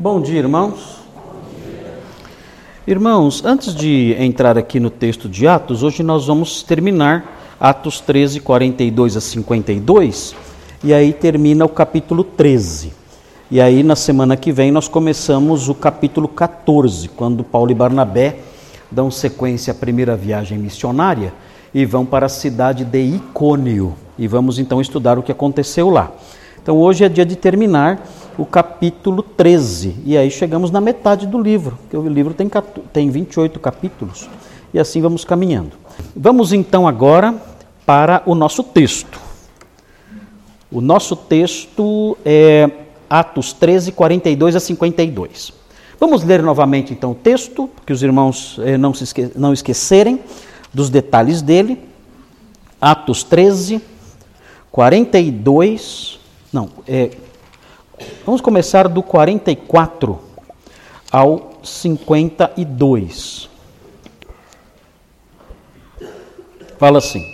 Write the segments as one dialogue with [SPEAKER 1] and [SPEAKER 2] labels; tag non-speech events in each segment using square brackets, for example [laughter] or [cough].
[SPEAKER 1] Bom dia, irmãos. Irmãos, antes de entrar aqui no texto de Atos, hoje nós vamos terminar Atos 13, 42 a 52, e aí termina o capítulo 13. E aí na semana que vem nós começamos o capítulo 14, quando Paulo e Barnabé dão sequência à primeira viagem missionária e vão para a cidade de Icônio. E vamos então estudar o que aconteceu lá. Então hoje é dia de terminar o capítulo 13. E aí chegamos na metade do livro, que o livro tem, tem 28 capítulos. E assim vamos caminhando. Vamos então agora para o nosso texto. O nosso texto é Atos 13, 42 a 52. Vamos ler novamente então o texto, que os irmãos eh, não, se esque não esquecerem dos detalhes dele. Atos 13, 42. Não, é, Vamos começar do 44 ao 52. Fala assim: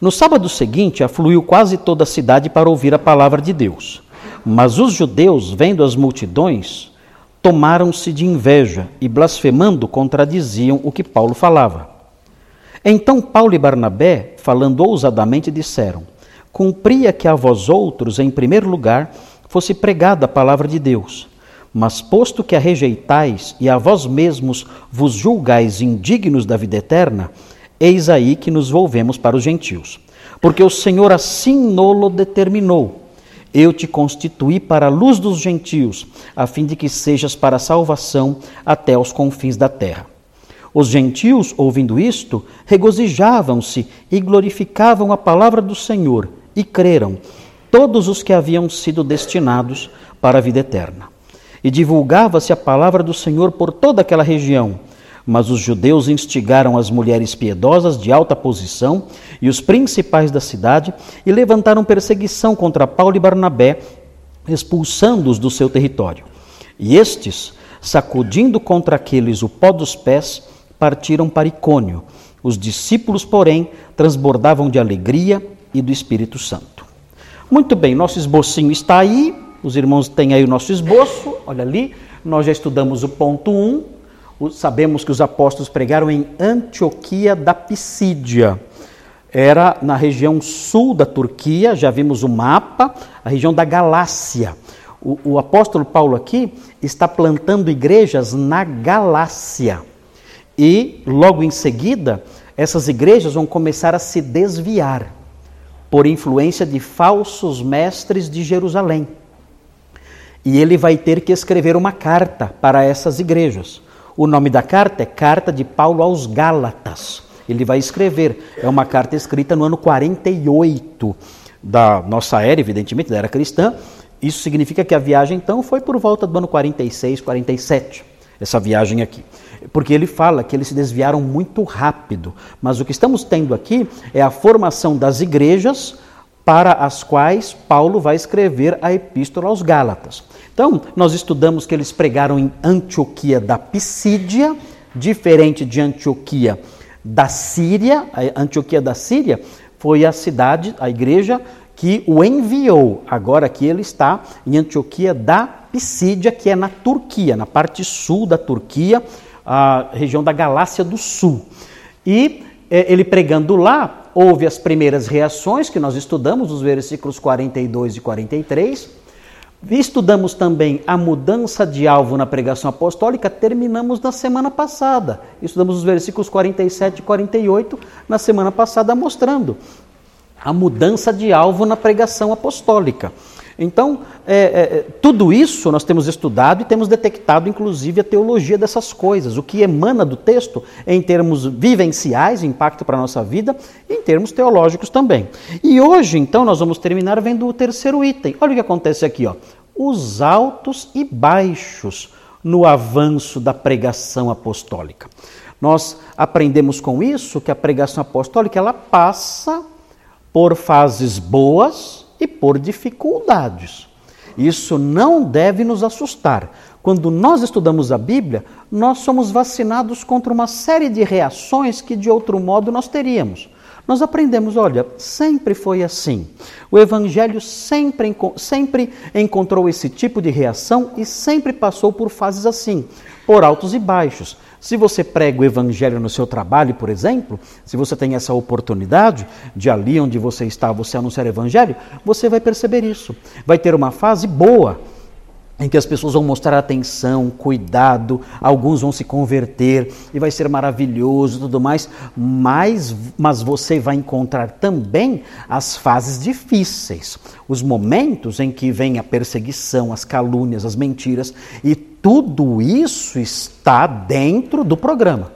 [SPEAKER 1] No sábado seguinte, afluiu quase toda a cidade para ouvir a palavra de Deus. Mas os judeus, vendo as multidões, tomaram-se de inveja e, blasfemando, contradiziam o que Paulo falava. Então Paulo e Barnabé, falando ousadamente, disseram: cumpria que a vós outros, em primeiro lugar, fosse pregada a palavra de Deus. Mas posto que a rejeitais e a vós mesmos vos julgais indignos da vida eterna, eis aí que nos volvemos para os gentios. Porque o Senhor assim nolo determinou. Eu te constituí para a luz dos gentios, a fim de que sejas para a salvação até aos confins da terra. Os gentios, ouvindo isto, regozijavam-se e glorificavam a palavra do Senhor e creram todos os que haviam sido destinados para a vida eterna. E divulgava-se a palavra do Senhor por toda aquela região. Mas os judeus instigaram as mulheres piedosas de alta posição e os principais da cidade e levantaram perseguição contra Paulo e Barnabé, expulsando-os do seu território. E estes, sacudindo contra aqueles o pó dos pés, partiram para Icônio. Os discípulos, porém, transbordavam de alegria e do Espírito Santo. Muito bem, nosso esbocinho está aí, os irmãos têm aí o nosso esboço, olha ali, nós já estudamos o ponto 1, sabemos que os apóstolos pregaram em Antioquia da Pisídia, era na região sul da Turquia, já vimos o mapa, a região da Galácia. O, o apóstolo Paulo aqui está plantando igrejas na Galácia. E logo em seguida, essas igrejas vão começar a se desviar por influência de falsos mestres de Jerusalém. E ele vai ter que escrever uma carta para essas igrejas. O nome da carta é Carta de Paulo aos Gálatas. Ele vai escrever, é uma carta escrita no ano 48 da nossa era, evidentemente, da era cristã. Isso significa que a viagem então foi por volta do ano 46, 47, essa viagem aqui porque ele fala que eles se desviaram muito rápido. Mas o que estamos tendo aqui é a formação das igrejas para as quais Paulo vai escrever a epístola aos Gálatas. Então, nós estudamos que eles pregaram em Antioquia da Pisídia, diferente de Antioquia da Síria. A Antioquia da Síria foi a cidade, a igreja que o enviou. Agora aqui ele está em Antioquia da Pisídia, que é na Turquia, na parte sul da Turquia, a região da Galácia do Sul. E é, ele pregando lá, houve as primeiras reações que nós estudamos, os versículos 42 e 43. Estudamos também a mudança de alvo na pregação apostólica, terminamos na semana passada. Estudamos os versículos 47 e 48 na semana passada, mostrando a mudança de alvo na pregação apostólica. Então, é, é, tudo isso nós temos estudado e temos detectado, inclusive, a teologia dessas coisas, o que emana do texto em termos vivenciais, impacto para a nossa vida, e em termos teológicos também. E hoje, então, nós vamos terminar vendo o terceiro item. Olha o que acontece aqui, ó. Os altos e baixos no avanço da pregação apostólica. Nós aprendemos com isso que a pregação apostólica ela passa por fases boas e por dificuldades. Isso não deve nos assustar. Quando nós estudamos a Bíblia, nós somos vacinados contra uma série de reações que de outro modo nós teríamos. nós aprendemos, olha, sempre foi assim. O Evangelho sempre, sempre encontrou esse tipo de reação e sempre passou por fases assim, por altos e baixos. Se você prega o Evangelho no seu trabalho, por exemplo, se você tem essa oportunidade de ali onde você está, você anunciar o Evangelho, você vai perceber isso. Vai ter uma fase boa em que as pessoas vão mostrar atenção, cuidado, alguns vão se converter e vai ser maravilhoso e tudo mais, mas, mas você vai encontrar também as fases difíceis, os momentos em que vem a perseguição, as calúnias, as mentiras, e tudo isso está dentro do programa.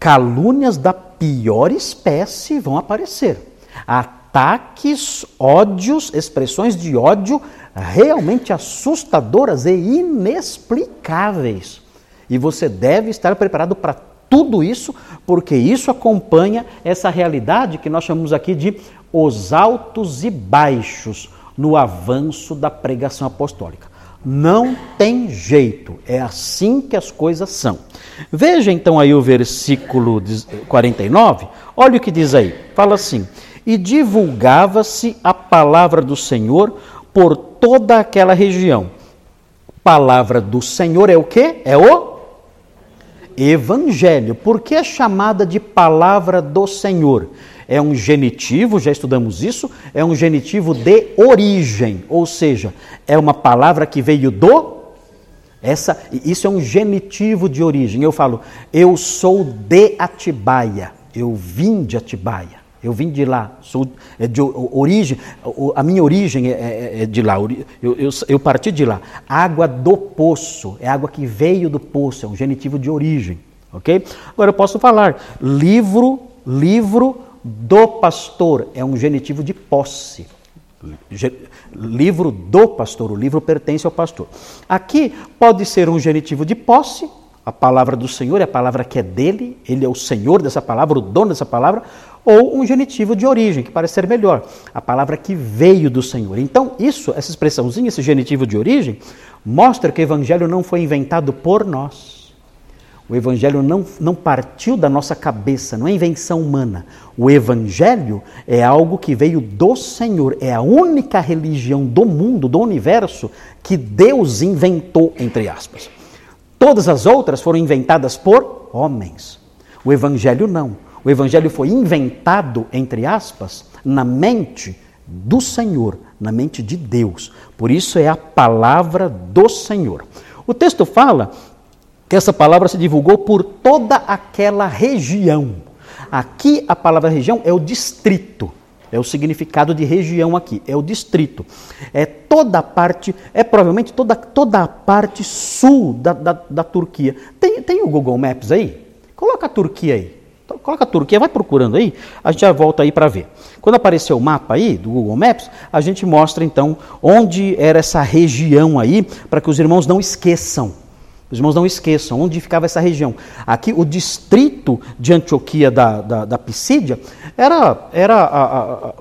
[SPEAKER 1] Calúnias da pior espécie vão aparecer. Ataques, ódios, expressões de ódio realmente assustadoras e inexplicáveis. E você deve estar preparado para tudo isso, porque isso acompanha essa realidade que nós chamamos aqui de os altos e baixos no avanço da pregação apostólica. Não tem jeito, é assim que as coisas são. Veja então aí o versículo 49, olha o que diz aí: fala assim: E divulgava-se a palavra do Senhor por toda aquela região. Palavra do Senhor é o que? É o Evangelho. Por que é chamada de palavra do Senhor? É um genitivo, já estudamos isso, é um genitivo de origem, ou seja, é uma palavra que veio do essa, isso é um genitivo de origem. Eu falo, eu sou de Atibaia, eu vim de Atibaia. Eu vim de lá, sou de origem, a minha origem é, é, é de lá, eu, eu, eu, parti de lá. Água do poço, é água que veio do poço, é um genitivo de origem, ok? Agora eu posso falar, livro, livro do pastor, é um genitivo de posse. Livro do pastor, o livro pertence ao pastor. Aqui pode ser um genitivo de posse, a palavra do Senhor é a palavra que é dele, ele é o Senhor dessa palavra, o dono dessa palavra, ou um genitivo de origem, que parece ser melhor, a palavra que veio do Senhor. Então, isso, essa expressãozinha, esse genitivo de origem, mostra que o evangelho não foi inventado por nós. O evangelho não, não partiu da nossa cabeça, não é invenção humana. O evangelho é algo que veio do Senhor, é a única religião do mundo, do universo, que Deus inventou, entre aspas. Todas as outras foram inventadas por homens. O evangelho não. O evangelho foi inventado, entre aspas, na mente do Senhor, na mente de Deus. Por isso é a palavra do Senhor. O texto fala que essa palavra se divulgou por toda aquela região. Aqui a palavra região é o distrito. É o significado de região aqui, é o distrito. É toda a parte, é provavelmente toda, toda a parte sul da, da, da Turquia. Tem, tem o Google Maps aí? Coloca a Turquia aí. Então, coloca Turquia, vai procurando aí, a gente já volta aí para ver. Quando aparecer o mapa aí do Google Maps, a gente mostra então onde era essa região aí, para que os irmãos não esqueçam. Os irmãos não esqueçam onde ficava essa região. Aqui, o distrito de Antioquia da, da, da Pisídia era, era a, a,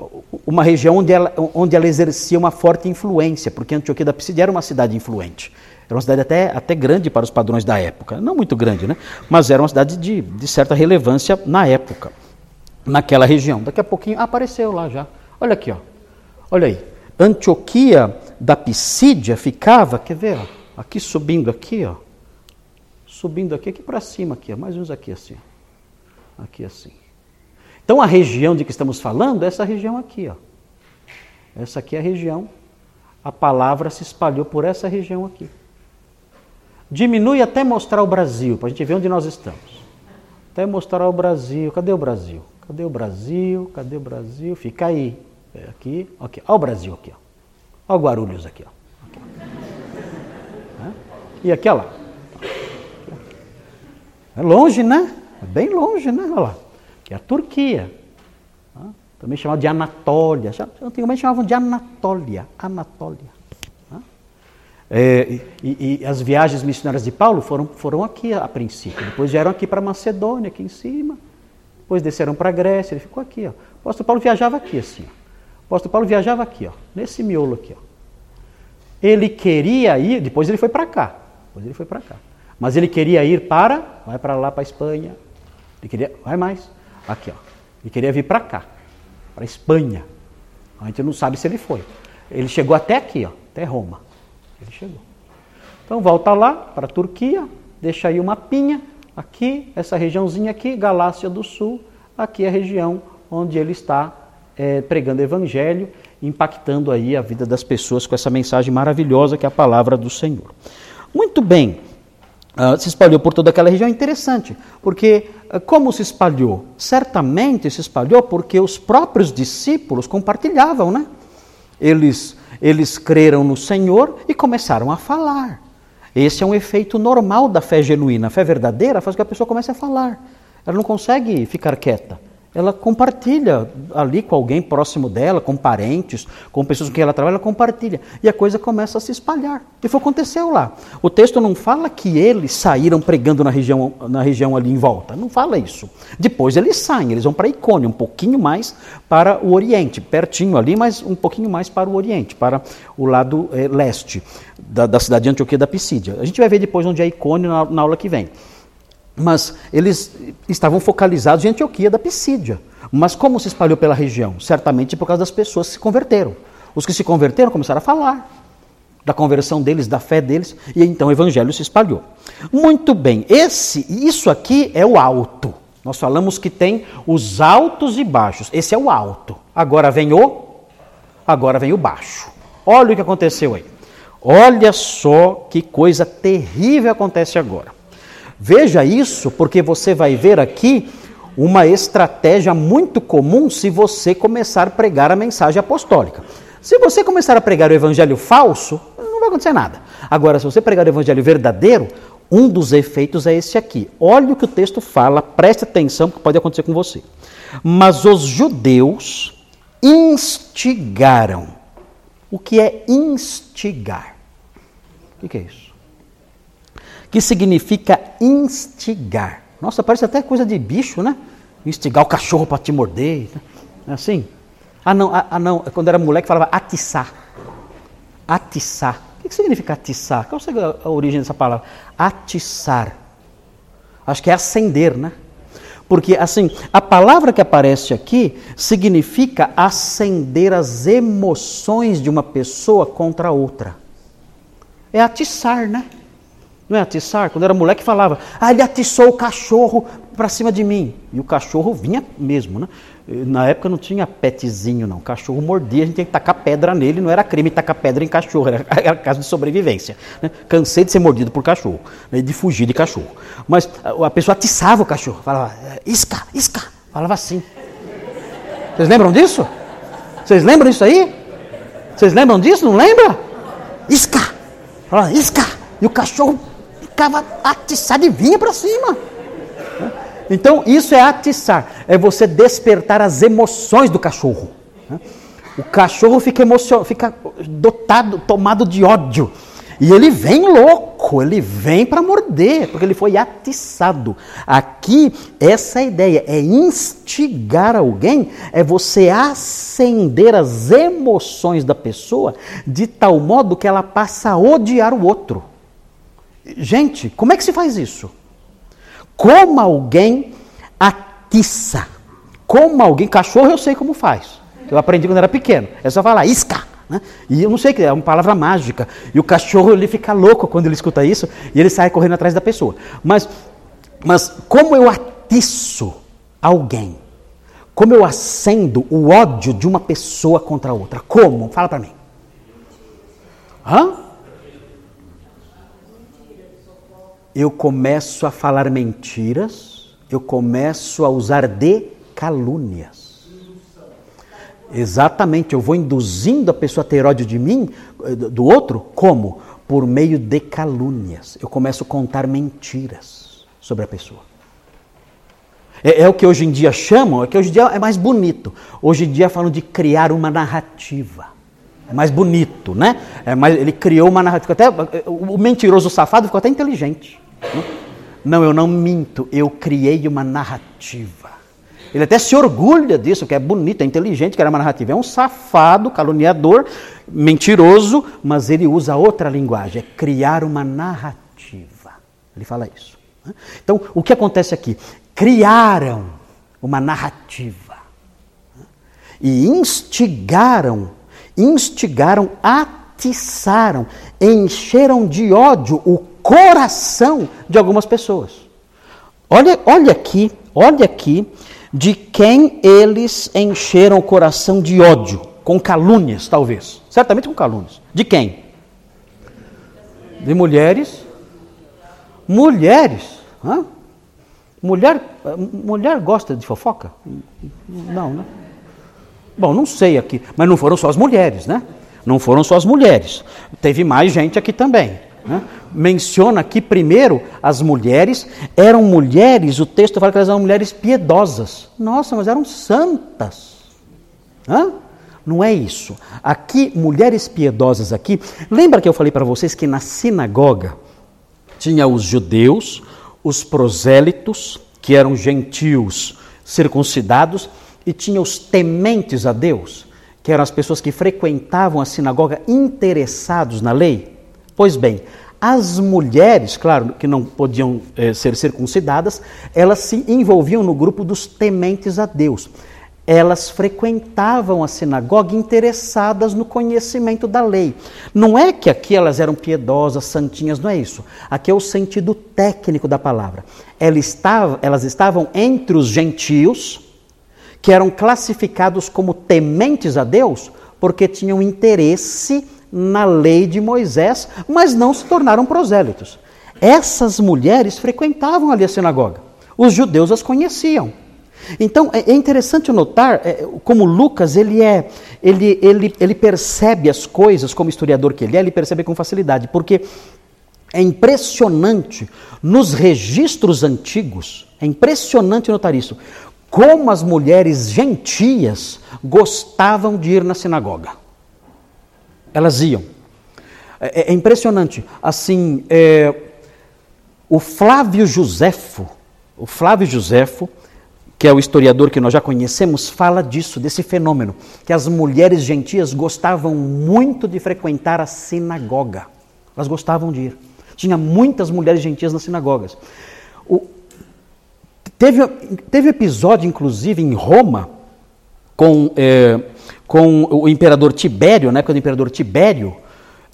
[SPEAKER 1] uma região onde ela, onde ela exercia uma forte influência, porque Antioquia da Pisídia era uma cidade influente. Era uma cidade até, até grande para os padrões da época. Não muito grande, né? Mas era uma cidade de, de certa relevância na época, naquela região. Daqui a pouquinho apareceu lá já. Olha aqui, ó. Olha aí. Antioquia da Pisídia ficava, quer ver? Ó, aqui subindo aqui, ó. Subindo aqui, aqui para cima, aqui, ó, mais menos aqui assim. Aqui assim. Então a região de que estamos falando é essa região aqui, ó. Essa aqui é a região. A palavra se espalhou por essa região aqui. Diminui até mostrar o Brasil, para a gente ver onde nós estamos. Até mostrar o Brasil. Cadê o Brasil? Cadê o Brasil? Cadê o Brasil? Fica aí. É aqui, aqui. Olha o Brasil aqui. Ó. Olha o Guarulhos aqui. Ó. aqui. E aqui, olha lá. É longe, né? É bem longe, né? Olha lá. Que é a Turquia. Também chamado de Anatólia. Antigamente chamavam de Anatólia. Anatólia. É, e, e, as viagens missionárias de Paulo foram, foram aqui a, princípio, depois vieram aqui para Macedônia, aqui em cima, depois desceram para a Grécia, ele ficou aqui. Ó. O apóstolo Paulo viajava aqui assim. Ó. O apóstolo Paulo viajava aqui, ó, nesse miolo aqui. Ó. Ele queria ir, depois ele foi para cá, depois ele foi para cá. Mas ele queria ir para, vai para lá, para a Espanha. Ele queria, vai mais, aqui, ó. E queria vir para cá, para Espanha. A gente não sabe se ele foi. Ele chegou até aqui, ó, até Roma. Ele chegou. Então volta lá para a Turquia, deixa aí o mapinha. Aqui, essa regiãozinha aqui, Galácia do Sul. Aqui é a região onde ele está é, pregando evangelho, impactando aí a vida das pessoas com essa mensagem maravilhosa que é a palavra do Senhor. Muito bem, uh, se espalhou por toda aquela região, interessante, porque uh, como se espalhou? Certamente se espalhou porque os próprios discípulos compartilhavam, né? Eles, eles creram no Senhor e começaram a falar. Esse é um efeito normal da fé genuína. A fé verdadeira faz com que a pessoa comece a falar. Ela não consegue ficar quieta ela compartilha ali com alguém próximo dela, com parentes, com pessoas com quem ela trabalha, ela compartilha. E a coisa começa a se espalhar. E foi o que aconteceu lá. O texto não fala que eles saíram pregando na região, na região ali em volta. Não fala isso. Depois eles saem, eles vão para Icônio, um pouquinho mais para o Oriente, pertinho ali, mas um pouquinho mais para o Oriente, para o lado é, leste da, da cidade de Antioquia da Pisídia. A gente vai ver depois onde é Icônio na, na aula que vem. Mas eles estavam focalizados em Antioquia da Pisídia. Mas como se espalhou pela região? Certamente por causa das pessoas que se converteram. Os que se converteram começaram a falar da conversão deles, da fé deles, e então o evangelho se espalhou. Muito bem, esse, isso aqui é o alto. Nós falamos que tem os altos e baixos. Esse é o alto. Agora vem o agora vem o baixo. Olha o que aconteceu aí. Olha só que coisa terrível acontece agora. Veja isso, porque você vai ver aqui uma estratégia muito comum se você começar a pregar a mensagem apostólica. Se você começar a pregar o evangelho falso, não vai acontecer nada. Agora, se você pregar o evangelho verdadeiro, um dos efeitos é esse aqui. Olha o que o texto fala, preste atenção, que pode acontecer com você. Mas os judeus instigaram. O que é instigar? O que é isso? que significa instigar. Nossa, parece até coisa de bicho, né? Instigar o cachorro para te morder. Né? É assim? Ah, não, ah, ah, não. Quando era moleque falava atiçar. Atiçar. O que significa atiçar? Qual é a origem dessa palavra? Atiçar. Acho que é acender, né? Porque, assim, a palavra que aparece aqui significa acender as emoções de uma pessoa contra outra. É atiçar, né? Não é atiçar? Quando era moleque falava, ah, ele atiçou o cachorro para cima de mim. E o cachorro vinha mesmo, né? Na época não tinha petzinho, não. O cachorro mordia, a gente tinha que tacar pedra nele, não era crime tacar pedra em cachorro, [laughs] era, era caso de sobrevivência. Né? Cansei de ser mordido por cachorro, né? de fugir de cachorro. Mas a pessoa atiçava o cachorro, falava, isca, isca, falava assim. Vocês lembram disso? Vocês lembram disso aí? Vocês lembram disso? Não lembra? Isca, falava, isca. E o cachorro ficava atiçado e vinha para cima. Então, isso é atiçar, é você despertar as emoções do cachorro. O cachorro fica, emocion... fica dotado, tomado de ódio. E ele vem louco, ele vem para morder, porque ele foi atiçado. Aqui, essa é ideia é instigar alguém, é você acender as emoções da pessoa de tal modo que ela passa a odiar o outro. Gente, como é que se faz isso? Como alguém atiça. Como alguém. Cachorro eu sei como faz. Eu aprendi quando era pequeno. É só falar isca. Né? E eu não sei que é uma palavra mágica. E o cachorro ele fica louco quando ele escuta isso e ele sai correndo atrás da pessoa. Mas, mas como eu atiço alguém? Como eu acendo o ódio de uma pessoa contra a outra? Como? Fala para mim. Hã? Eu começo a falar mentiras, eu começo a usar de calúnias. Exatamente, eu vou induzindo a pessoa a ter ódio de mim, do outro, como? Por meio de calúnias. Eu começo a contar mentiras sobre a pessoa. É, é, o que hoje em dia chamam, é que hoje em dia é mais bonito. Hoje em dia falam de criar uma narrativa. É mais bonito, né? É mais, ele criou uma narrativa. Até, o mentiroso safado ficou até inteligente. Não, eu não minto, eu criei uma narrativa. Ele até se orgulha disso, que é bonito, é inteligente, que era uma narrativa. É um safado, caluniador, mentiroso, mas ele usa outra linguagem, é criar uma narrativa. Ele fala isso. Então, o que acontece aqui? Criaram uma narrativa. e instigaram, instigaram, atiçaram, encheram de ódio o coração de algumas pessoas. Olha, olha aqui, olha aqui de quem eles encheram o coração de ódio, com calúnias, talvez. Certamente com calúnias. De quem? De mulheres. Mulheres. Hã? Mulher, mulher gosta de fofoca? Não, né? Bom, não sei aqui, mas não foram só as mulheres, né? Não foram só as mulheres. Teve mais gente aqui também. Né? Menciona aqui primeiro as mulheres, eram mulheres, o texto fala que elas eram mulheres piedosas. Nossa, mas eram santas. Hã? Não é isso. Aqui, mulheres piedosas aqui. Lembra que eu falei para vocês que na sinagoga tinha os judeus, os prosélitos, que eram gentios circuncidados, e tinha os tementes a Deus, que eram as pessoas que frequentavam a sinagoga interessados na lei? Pois bem, as mulheres, claro que não podiam eh, ser circuncidadas, elas se envolviam no grupo dos tementes a Deus. Elas frequentavam a sinagoga interessadas no conhecimento da lei. Não é que aqui elas eram piedosas, santinhas, não é isso. Aqui é o sentido técnico da palavra. Elas estavam, elas estavam entre os gentios, que eram classificados como tementes a Deus, porque tinham interesse na lei de Moisés, mas não se tornaram prosélitos. Essas mulheres frequentavam ali a sinagoga. Os judeus as conheciam. Então é, é interessante notar é, como Lucas ele é, ele, ele, ele percebe as coisas como historiador que ele é, ele percebe com facilidade, porque é impressionante nos registros antigos, é impressionante notar isso, como as mulheres gentias gostavam de ir na sinagoga. Elas iam. É, é impressionante. Assim, é, o Flávio Josefo, o Flávio Josefo, que é o historiador que nós já conhecemos, fala disso, desse fenômeno, que as mulheres gentias gostavam muito de frequentar a sinagoga. Elas gostavam de ir. Tinha muitas mulheres gentias nas sinagogas. O, Teve, teve episódio, inclusive, em Roma, com, é, com o imperador Tibério, na época do imperador Tibério,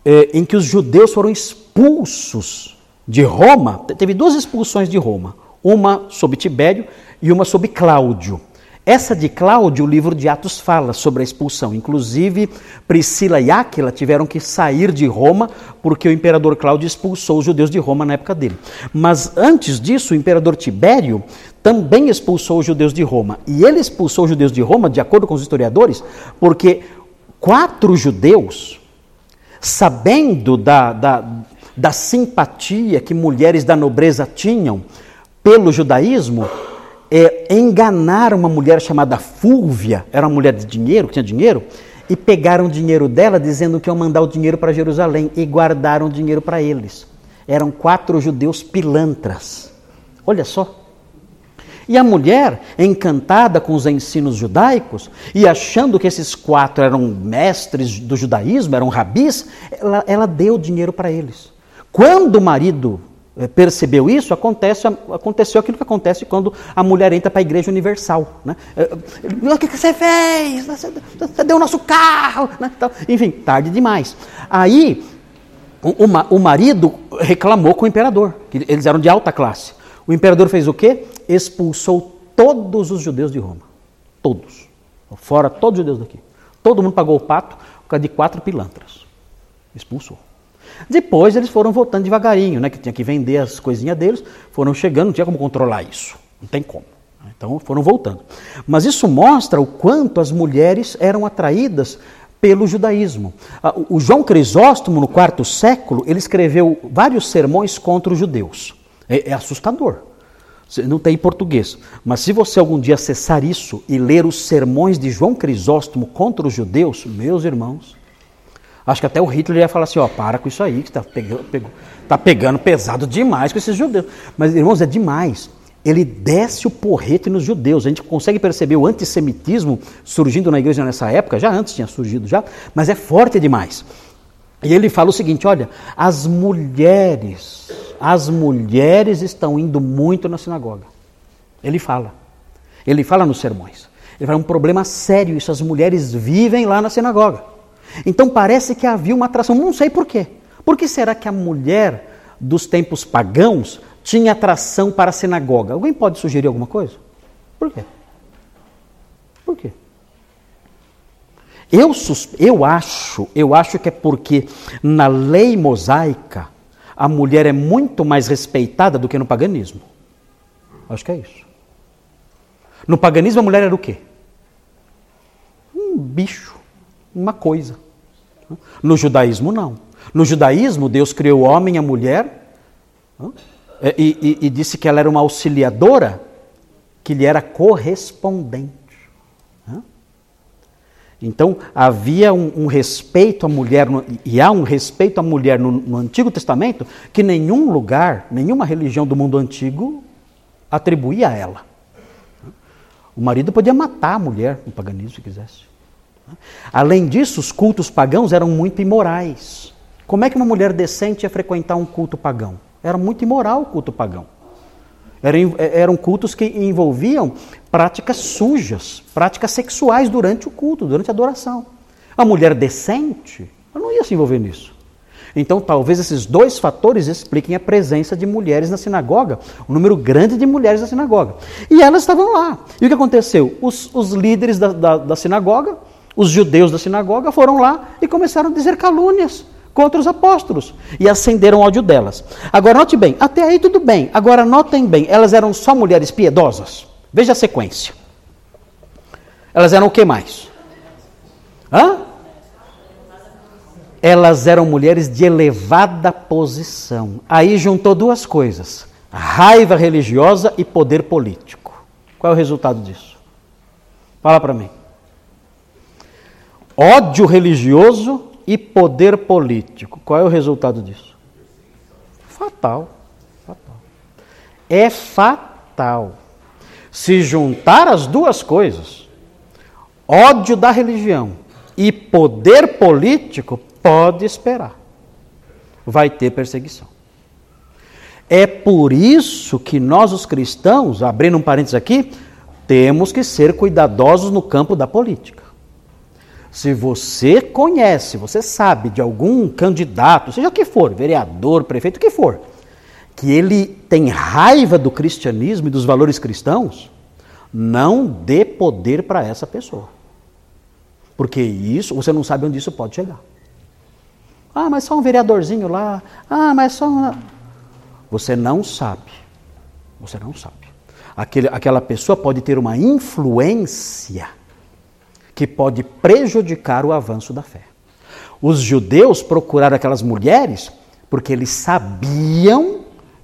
[SPEAKER 1] é, em que os judeus foram expulsos de Roma. Teve duas expulsões de Roma, uma sob Tibério e uma sob Cláudio. Essa de Cláudio, o livro de Atos fala sobre a expulsão. Inclusive, Priscila e Áquila tiveram que sair de Roma porque o imperador Cláudio expulsou os judeus de Roma na época dele. Mas antes disso, o imperador Tibério também expulsou os judeus de Roma. E ele expulsou os judeus de Roma, de acordo com os historiadores, porque quatro judeus, sabendo da, da, da simpatia que mulheres da nobreza tinham pelo judaísmo, é, enganaram uma mulher chamada Fúvia, era uma mulher de dinheiro, que tinha dinheiro, e pegaram o dinheiro dela dizendo que iam mandar o dinheiro para Jerusalém e guardaram o dinheiro para eles. Eram quatro judeus pilantras. Olha só. E a mulher, encantada com os ensinos judaicos e achando que esses quatro eram mestres do judaísmo, eram rabis, ela, ela deu dinheiro para eles. Quando o marido percebeu isso, acontece, aconteceu aquilo que acontece quando a mulher entra para a igreja universal. Né? Eh, o que você fez? Você deu o nosso carro? Né? Então, enfim, tarde demais. Aí, o, o, marido reclamou com o imperador, que eles eram de alta classe. O imperador fez o quê? Expulsou todos os judeus de Roma. Todos. Fora todos os judeus daqui. Todo mundo pagou o pato por causa de quatro pilantras. Expulsou. Depois eles foram voltando devagarinho, né? Que tinha que vender as coisinhas deles, foram chegando, não tinha como controlar isso. Não tem como. Então foram voltando. Mas isso mostra o quanto as mulheres eram atraídas pelo judaísmo. O João Crisóstomo, no quarto século, ele escreveu vários sermões contra os judeus. É, é assustador. Não tem português. Mas se você algum dia acessar isso e ler os sermões de João Crisóstomo contra os judeus, meus irmãos, Acho que até o Hitler ia falar assim, ó, para com isso aí, que está pegando, tá pegando pesado demais com esses judeus. Mas, irmãos, é demais. Ele desce o porrete nos judeus. A gente consegue perceber o antissemitismo surgindo na igreja nessa época, já antes tinha surgido já, mas é forte demais. E ele fala o seguinte, olha, as mulheres, as mulheres estão indo muito na sinagoga. Ele fala. Ele fala nos sermões. Ele fala, é um problema sério isso, as mulheres vivem lá na sinagoga. Então parece que havia uma atração, não sei por quê. Por que será que a mulher dos tempos pagãos tinha atração para a sinagoga? Alguém pode sugerir alguma coisa? Por quê? Por quê? Eu, eu acho, eu acho que é porque na lei mosaica a mulher é muito mais respeitada do que no paganismo. Acho que é isso. No paganismo a mulher era o quê? Um bicho, uma coisa. No judaísmo não. No judaísmo Deus criou o homem e a mulher e, e, e disse que ela era uma auxiliadora que lhe era correspondente. Então, havia um, um, respeito à mulher, e há um respeito à mulher no, no, Antigo Testamento que nenhum lugar, nenhuma religião do mundo antigo atribuía a ela. O marido podia matar a mulher no paganismo se quisesse. Além disso, os cultos pagãos eram muito imorais. Como é que uma mulher decente ia frequentar um culto pagão? Era muito imoral o culto pagão. Eram, eram cultos que envolviam práticas sujas, práticas sexuais durante o culto, durante a adoração. A mulher decente, não ia se envolver nisso. Então, talvez esses dois fatores expliquem a presença de mulheres na sinagoga, um número grande de mulheres na sinagoga. E elas estavam lá. E o que aconteceu? Os, os líderes da, da, da sinagoga, os judeus da sinagoga, foram lá e começaram a dizer calúnias contra os apóstolos e acenderam ódio delas. Agora, note bem, até aí tudo bem. Agora, notem bem, elas eram só mulheres piedosas? Veja a sequência. Elas eram o que mais? Hã? Elas eram mulheres de elevada posição. Aí juntou duas coisas: raiva religiosa e poder político. Qual é o resultado disso? Fala para mim. Ódio religioso e poder político. Qual é o resultado disso? Fatal. Fatal. É fatal. Se juntar as duas coisas, ódio da religião e poder político, pode esperar. Vai ter perseguição. É por isso que nós, os cristãos, abrindo um parênteses aqui, temos que ser cuidadosos no campo da política. Se você conhece, você sabe de algum candidato, seja o que for, vereador, prefeito, o que for, que ele tem raiva do cristianismo e dos valores cristãos, não dê poder para essa pessoa. Porque isso, você não sabe onde isso pode chegar. Ah, mas só um vereadorzinho lá. Ah, mas só uma... Você não sabe. Você não sabe. Aquele, aquela pessoa pode ter uma influência que pode prejudicar o avanço da fé. Os judeus procuraram aquelas mulheres porque eles sabiam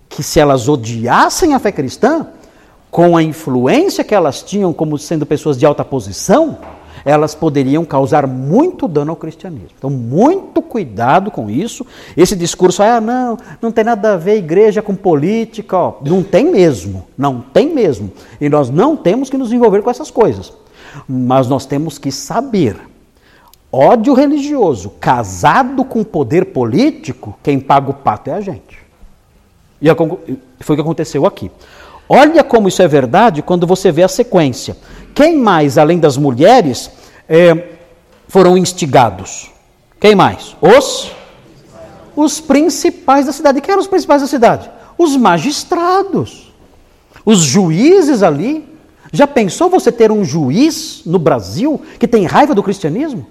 [SPEAKER 1] que se elas odiassem a fé cristã, com a influência que elas tinham como sendo pessoas de alta posição, elas poderiam causar muito dano ao cristianismo. Então, muito cuidado com isso. Esse discurso, ah, não, não tem nada a ver igreja com política, ó, não tem mesmo, não tem mesmo. E nós não temos que nos envolver com essas coisas. Mas nós temos que saber: ódio religioso casado com poder político, quem paga o pato é a gente. E foi o que aconteceu aqui. Olha como isso é verdade quando você vê a sequência. Quem mais, além das mulheres, é, foram instigados? Quem mais? Os? Os principais da cidade. Quem eram os principais da cidade? Os magistrados. Os juízes ali. Já pensou você ter um juiz no Brasil que tem raiva do cristianismo?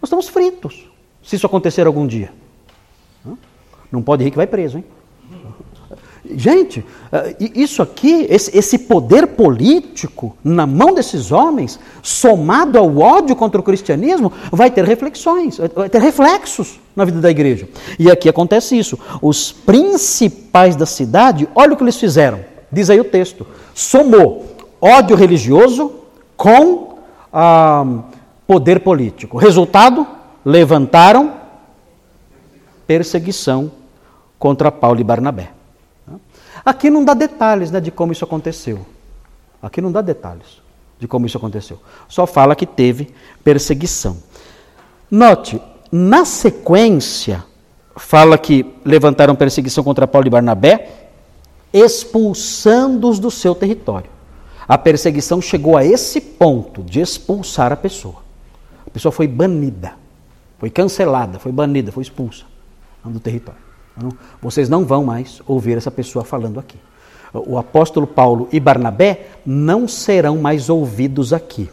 [SPEAKER 1] Nós estamos fritos, se isso acontecer algum dia. Não pode rir que vai preso, hein? Gente, eh, isso aqui, esse poder político na mão desses homens, somado ao ódio contra o cristianismo, vai ter reflexões, vai ter reflexos na vida da igreja. E aqui acontece isso. Os principais da cidade, olha o que eles fizeram. Diz aí o texto: somou ódio religioso com ah, poder político. Resultado: levantaram perseguição contra Paulo e Barnabé. Aqui não dá detalhes né, de como isso aconteceu. Aqui não dá detalhes de como isso aconteceu. Só fala que teve perseguição. Note, na sequência, fala que levantaram perseguição contra Paulo e Barnabé, expulsando-os do seu território. A perseguição chegou a esse ponto de expulsar a pessoa. A pessoa foi banida, foi cancelada, foi banida, foi expulsa do território. Vocês não vão mais ouvir essa pessoa falando aqui. O apóstolo Paulo e Barnabé não serão mais ouvidos aqui.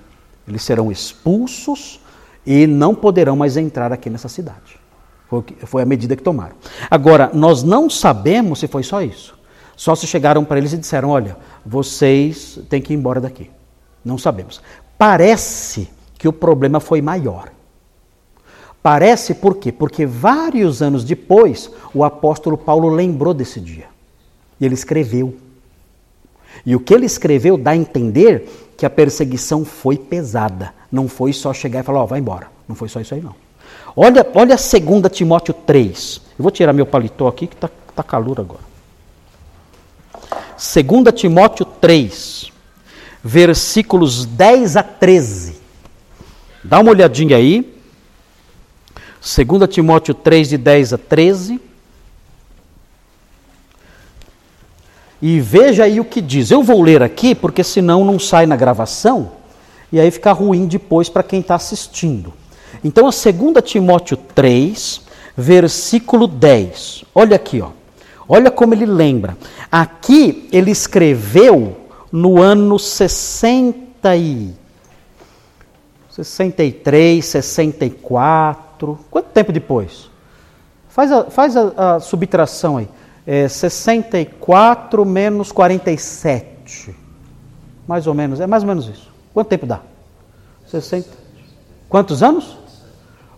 [SPEAKER 1] Eles serão expulsos e não poderão mais entrar aqui nessa cidade. Foi a medida que tomaram. Agora, nós não sabemos se foi só isso. Só se chegaram para eles e disseram: olha, vocês têm que ir embora daqui. Não sabemos. Parece que o problema foi maior. Parece por quê? Porque vários anos depois, o apóstolo Paulo lembrou desse dia. E ele escreveu. E o que ele escreveu dá a entender que a perseguição foi pesada. Não foi só chegar e falar, ó, oh, vai embora. Não foi só isso aí, não. Olha, olha 2 Timóteo 3. Eu vou tirar meu paletó aqui que está tá calor agora. 2 Timóteo 3, versículos 10 a 13. Dá uma olhadinha aí. 2 Timóteo 3, de 10 a 13. E veja aí o que diz. Eu vou ler aqui, porque senão não sai na gravação, e aí fica ruim depois para quem está assistindo. Então, a 2 Timóteo 3, versículo 10. Olha aqui, ó. Olha como ele lembra. Aqui ele escreveu no ano 60 e 63, 64. Quanto tempo depois? Faz a, faz a, a subtração aí. É 64 menos 47. Mais ou menos. É mais ou menos isso. Quanto tempo dá? 60. Quantos anos?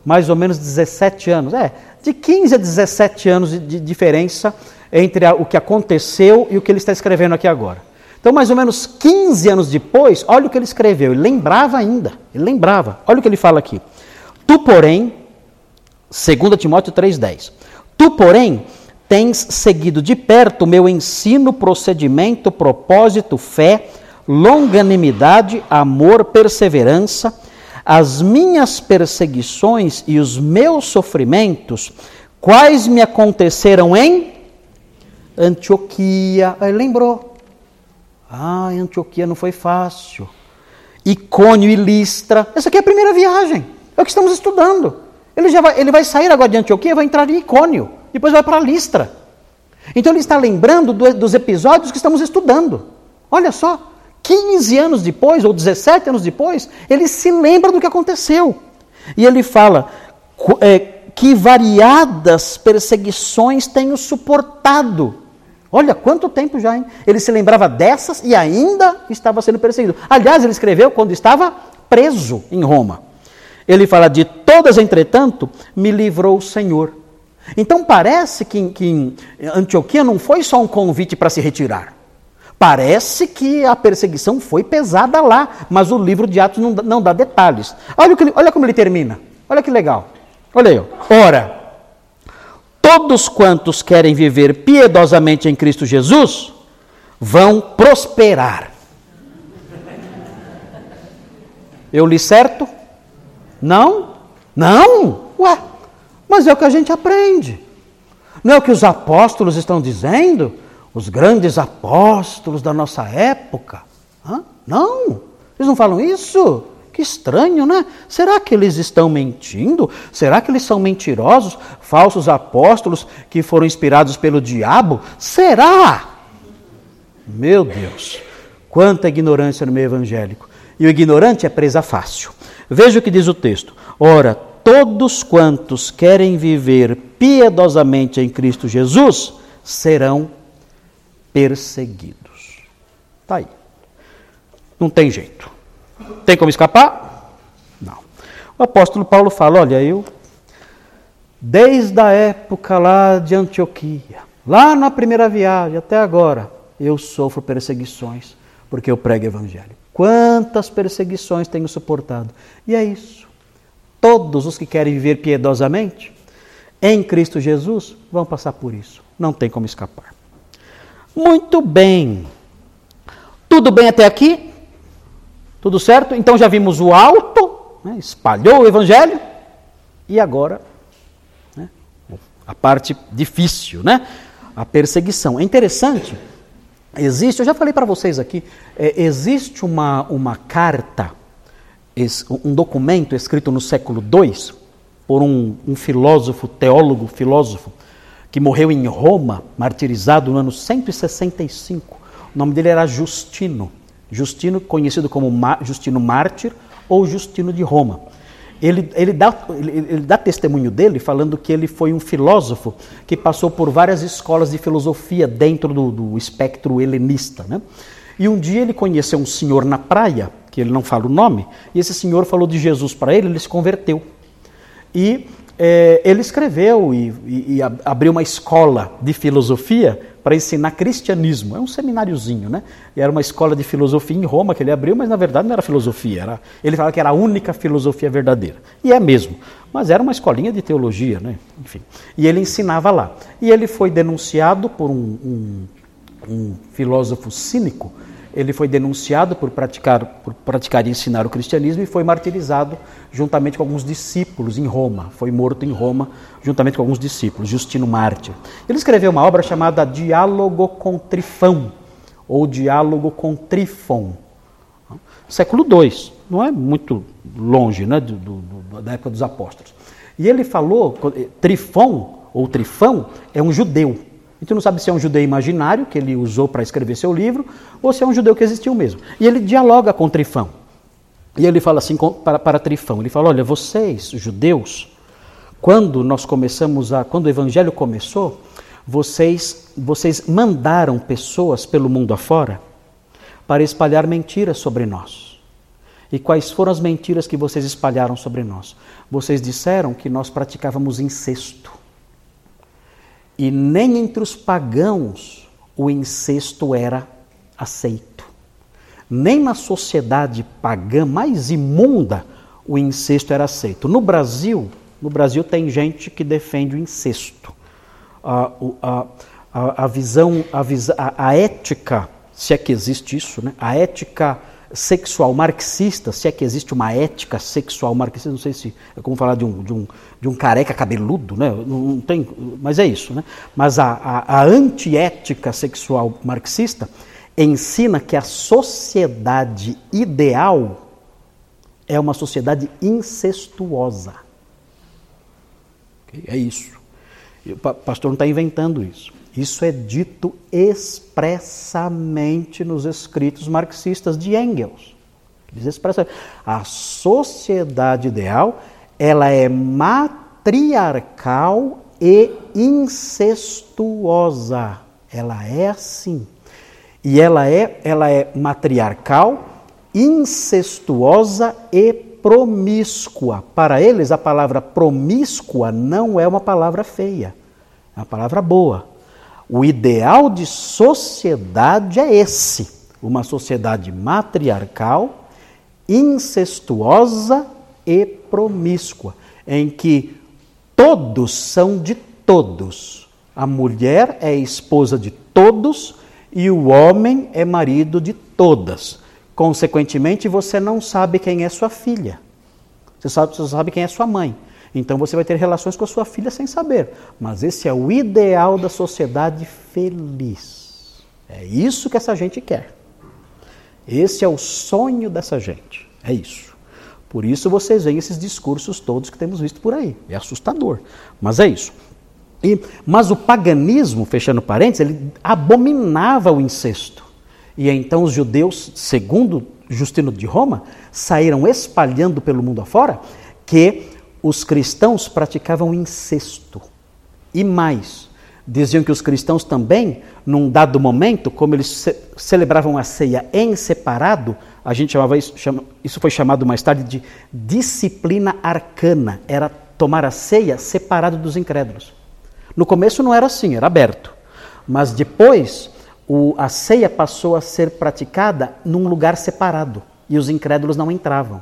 [SPEAKER 1] Mais ou menos 17 anos. É, de 15 a 17 anos de, de diferença entre o que aconteceu e o que ele está escrevendo aqui agora. Então, mais ou menos 15 anos depois, olha o que ele escreveu. Ele lembrava ainda. Ele lembrava. Olha o que ele fala aqui. Tu, porém, 2 Timóteo 3,10. Tu, porém, tens seguido de perto o meu ensino, procedimento, propósito, fé, longanimidade, amor, perseverança, as minhas perseguições e os meus sofrimentos, quais me aconteceram em Antioquia. Aí lembrou. Ah, Antioquia não foi fácil. Icônio e Listra. Essa aqui é a primeira viagem. É o que estamos estudando. Ele, já vai, ele vai sair agora de Antioquia, vai entrar em Icônio. Depois vai para Listra. Então ele está lembrando do, dos episódios que estamos estudando. Olha só. 15 anos depois, ou 17 anos depois, ele se lembra do que aconteceu. E ele fala é, que variadas perseguições tenho suportado Olha quanto tempo já, hein? Ele se lembrava dessas e ainda estava sendo perseguido. Aliás, ele escreveu quando estava preso em Roma. Ele fala de todas, entretanto, me livrou o Senhor. Então parece que, que Antioquia não foi só um convite para se retirar. Parece que a perseguição foi pesada lá, mas o livro de Atos não, não dá detalhes. Olha, que, olha como ele termina. Olha que legal. Olha aí. Ora, todos quantos querem viver piedosamente em Cristo Jesus vão prosperar. Eu li certo? Não? Não? Ué, mas é o que a gente aprende. Não é o que os apóstolos estão dizendo? Os grandes apóstolos da nossa época? Hã? Não, eles não falam isso. Que estranho, né? Será que eles estão mentindo? Será que eles são mentirosos, falsos apóstolos que foram inspirados pelo diabo? Será? Meu Deus, quanta ignorância no meio evangélico. E o ignorante é presa fácil. Veja o que diz o texto. Ora, todos quantos querem viver piedosamente em Cristo Jesus serão perseguidos. Está aí. Não tem jeito. Tem como escapar? Não. O apóstolo Paulo fala: olha, eu, desde a época lá de Antioquia, lá na primeira viagem até agora, eu sofro perseguições porque eu prego evangelho. Quantas perseguições tenho suportado? E é isso. Todos os que querem viver piedosamente em Cristo Jesus vão passar por isso. Não tem como escapar. Muito bem. Tudo bem até aqui? Tudo certo? Então já vimos o alto, né, espalhou o evangelho, e agora né, a parte difícil, né? A perseguição. É interessante existe, eu já falei para vocês aqui, é, existe uma, uma carta, um documento escrito no século II por um, um filósofo, teólogo, filósofo, que morreu em Roma, martirizado no ano 165. O nome dele era Justino. Justino, conhecido como Justino Mártir ou Justino de Roma. Ele, ele, dá, ele, ele, dá testemunho dele falando que ele foi um filósofo que passou por várias escolas de filosofia dentro do, do espectro helenista. Né? E um dia ele conheceu um senhor na praia, que ele não fala o nome, e esse senhor falou de Jesus para ele, ele se converteu. E é, ele escreveu e, e, e, abriu uma escola de filosofia para ensinar cristianismo. É um semináriozinho, né? E era uma escola de filosofia em Roma que ele abriu, mas na verdade não era filosofia. Era, ele falava que era a única filosofia verdadeira. E é mesmo. Mas era uma escolinha de teologia, né? Enfim. E ele ensinava lá. E ele foi denunciado por um, um, um filósofo cínico ele foi denunciado por praticar, por praticar e ensinar o cristianismo e foi martirizado juntamente com alguns discípulos em Roma. Foi morto em Roma juntamente com alguns discípulos, Justino Mártir. Ele escreveu uma obra chamada Diálogo com Trifão, ou Diálogo com Trifon. Século II, não é muito longe né, do, do, da época dos apóstolos. E ele falou, Trifon, ou Trifão, é um judeu a gente não sabe se é um judeu imaginário que ele usou para escrever seu livro ou se é um judeu que existiu mesmo. E ele dialoga com Trifão. E ele fala assim para, para Trifão: ele fala, olha, vocês, judeus, quando nós começamos a. quando o evangelho começou, vocês, vocês mandaram pessoas pelo mundo afora para espalhar mentiras sobre nós. E quais foram as mentiras que vocês espalharam sobre nós? Vocês disseram que nós praticávamos incesto. E nem entre os pagãos o incesto era aceito. Nem na sociedade pagã mais imunda o incesto era aceito. No Brasil, no Brasil tem gente que defende o incesto. A, a, a, a visão, a, a ética, se é que existe isso, né? a ética sexual marxista, se é que existe uma ética sexual marxista, não sei se é como falar de um, de um, de um careca cabeludo, né? não, tem, mas é isso. Né? Mas a, a, a antiética sexual marxista ensina que a sociedade ideal é uma sociedade incestuosa. É isso. O pastor não está inventando isso. Isso é dito expressamente nos escritos marxistas de Engels. Diz expressamente. A sociedade ideal, ela é matriarcal e incestuosa. Ela é assim. E ela é, ela é matriarcal, incestuosa e promíscua. Para eles, a palavra promíscua não é uma palavra feia, é uma palavra boa. O ideal de sociedade é esse: uma sociedade matriarcal, incestuosa e promíscua, em que todos são de todos. A mulher é esposa de todos e o homem é marido de todas. Consequentemente, você não sabe quem é sua filha. Você sabe, você sabe quem é sua mãe. Então você vai ter relações com a sua filha sem saber. Mas esse é o ideal da sociedade feliz. É isso que essa gente quer. Esse é o sonho dessa gente. É isso. Por isso vocês veem esses discursos todos que temos visto por aí. É assustador. Mas é isso. E, mas o paganismo, fechando parênteses, ele abominava o incesto. E então os judeus, segundo Justino de Roma, saíram espalhando pelo mundo afora que os cristãos praticavam incesto. E mais, diziam que os cristãos também, num dado momento, como eles ce celebravam a ceia em separado, a gente chamava isso, chama, isso foi chamado mais tarde de disciplina arcana, era tomar a ceia separado dos incrédulos. No começo não era assim, era aberto. Mas depois o, a ceia passou a ser praticada num lugar separado e os incrédulos não entravam.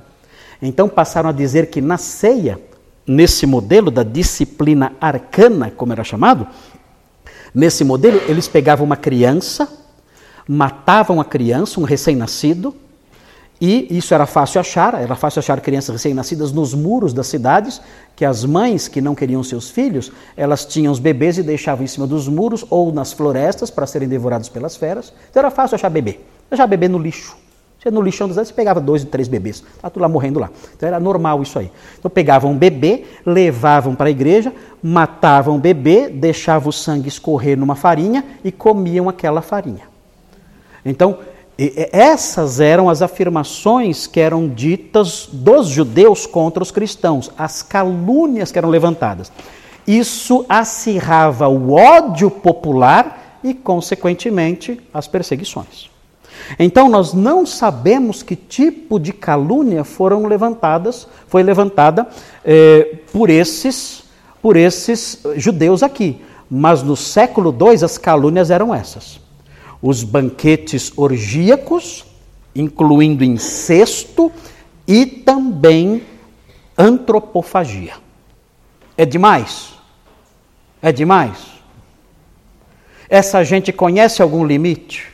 [SPEAKER 1] Então passaram a dizer que na ceia, nesse modelo da disciplina arcana, como era chamado, nesse modelo eles pegavam uma criança, matavam a criança, um recém-nascido, E isso era fácil achar, era fácil achar crianças recém-nascidas nos muros das cidades, que as mães que não queriam seus filhos, elas tinham os bebês e deixavam em cima dos muros ou nas florestas para serem devorados pelas feras. Então era fácil achar bebê. Achar bebê no lixo. No lixão das cidades, você pegava dois e três bebês. Estava tudo lá morrendo lá. Então era normal isso aí. Então pegavam um bebê, levavam para a igreja, matavam o bebê, deixavam o sangue escorrer numa farinha e comiam aquela farinha. Então, essas eram as afirmações que eram ditas dos judeus contra os cristãos, as calúnias que eram levantadas. Isso acirrava o ódio popular e, consequentemente, as perseguições. Então, nós não sabemos que tipo de calúnia foram levantadas, foi levantada eh, por esses, por esses judeus aqui. Mas no século II as calúnias eram essas os banquetes orgíacos, incluindo incesto e também antropofagia. É demais? É demais? Essa gente conhece algum limite?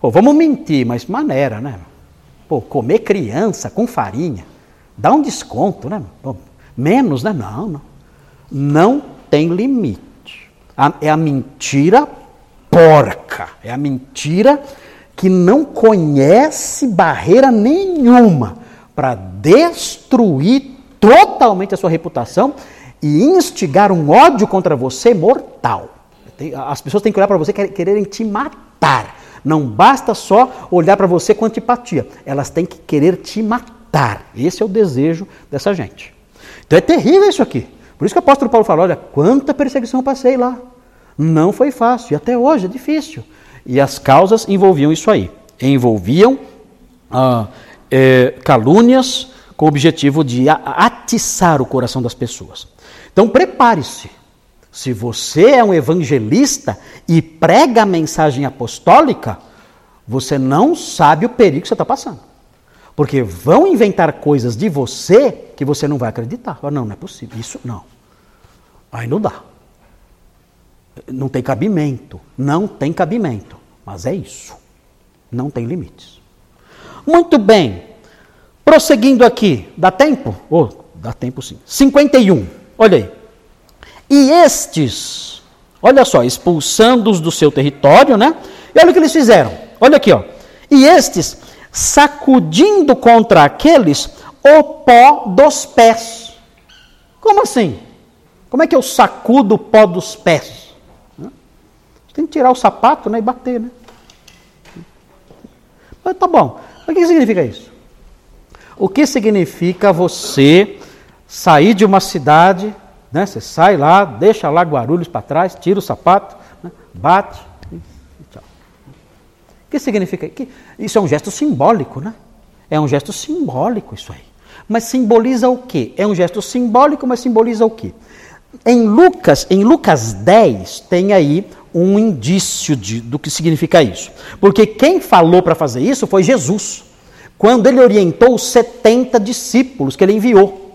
[SPEAKER 1] Pô, vamos mentir, mas maneira, né? Pô, comer criança com farinha, dá um desconto, né? Pô, menos, né? Não, não. Não tem limite. é a mentira porca, é a mentira que não conhece barreira nenhuma para destruir totalmente a sua reputação e instigar um ódio contra você mortal. As pessoas têm que olhar para você quererem te matar. Não basta só olhar para você com antipatia, elas têm que querer te matar. Esse é o desejo dessa gente. Então é terrível isso aqui. Por isso que o apóstolo Paulo fala: olha, quanta perseguição eu passei lá. Não foi fácil, e até hoje é difícil. E as causas envolviam isso aí. Envolviam ah, é, calúnias com o objetivo de atiçar o coração das pessoas. Então prepare-se. Se você é um evangelista e prega a mensagem apostólica, você não sabe o perigo que você está passando. Porque vão inventar coisas de você que você não vai acreditar. Não, não é possível. Isso não. Aí não dá. Não tem cabimento. Não tem cabimento. Mas é isso. Não tem limites. Muito bem. Prosseguindo aqui. Dá tempo? Oh, dá tempo sim. 51. Olha aí. E estes, olha só, expulsando-os do seu território, né? E olha o que eles fizeram. Olha aqui, ó. E estes, sacudindo contra aqueles o pó dos pés. Como assim? Como é que eu sacudo o pó dos pés? Tem que tirar o sapato né, e bater, né? Mas tá bom. o que significa isso? O que significa você sair de uma cidade, né? Você sai lá, deixa lá Guarulhos para trás, tira o sapato, né, bate e tchau. O que significa? Que isso é um gesto simbólico, né? É um gesto simbólico isso aí. Mas simboliza o quê? É um gesto simbólico, mas simboliza o quê? Em Lucas, em Lucas 10, tem aí um indício de, do que significa isso. Porque quem falou para fazer isso foi Jesus, quando ele orientou os 70 discípulos que ele enviou.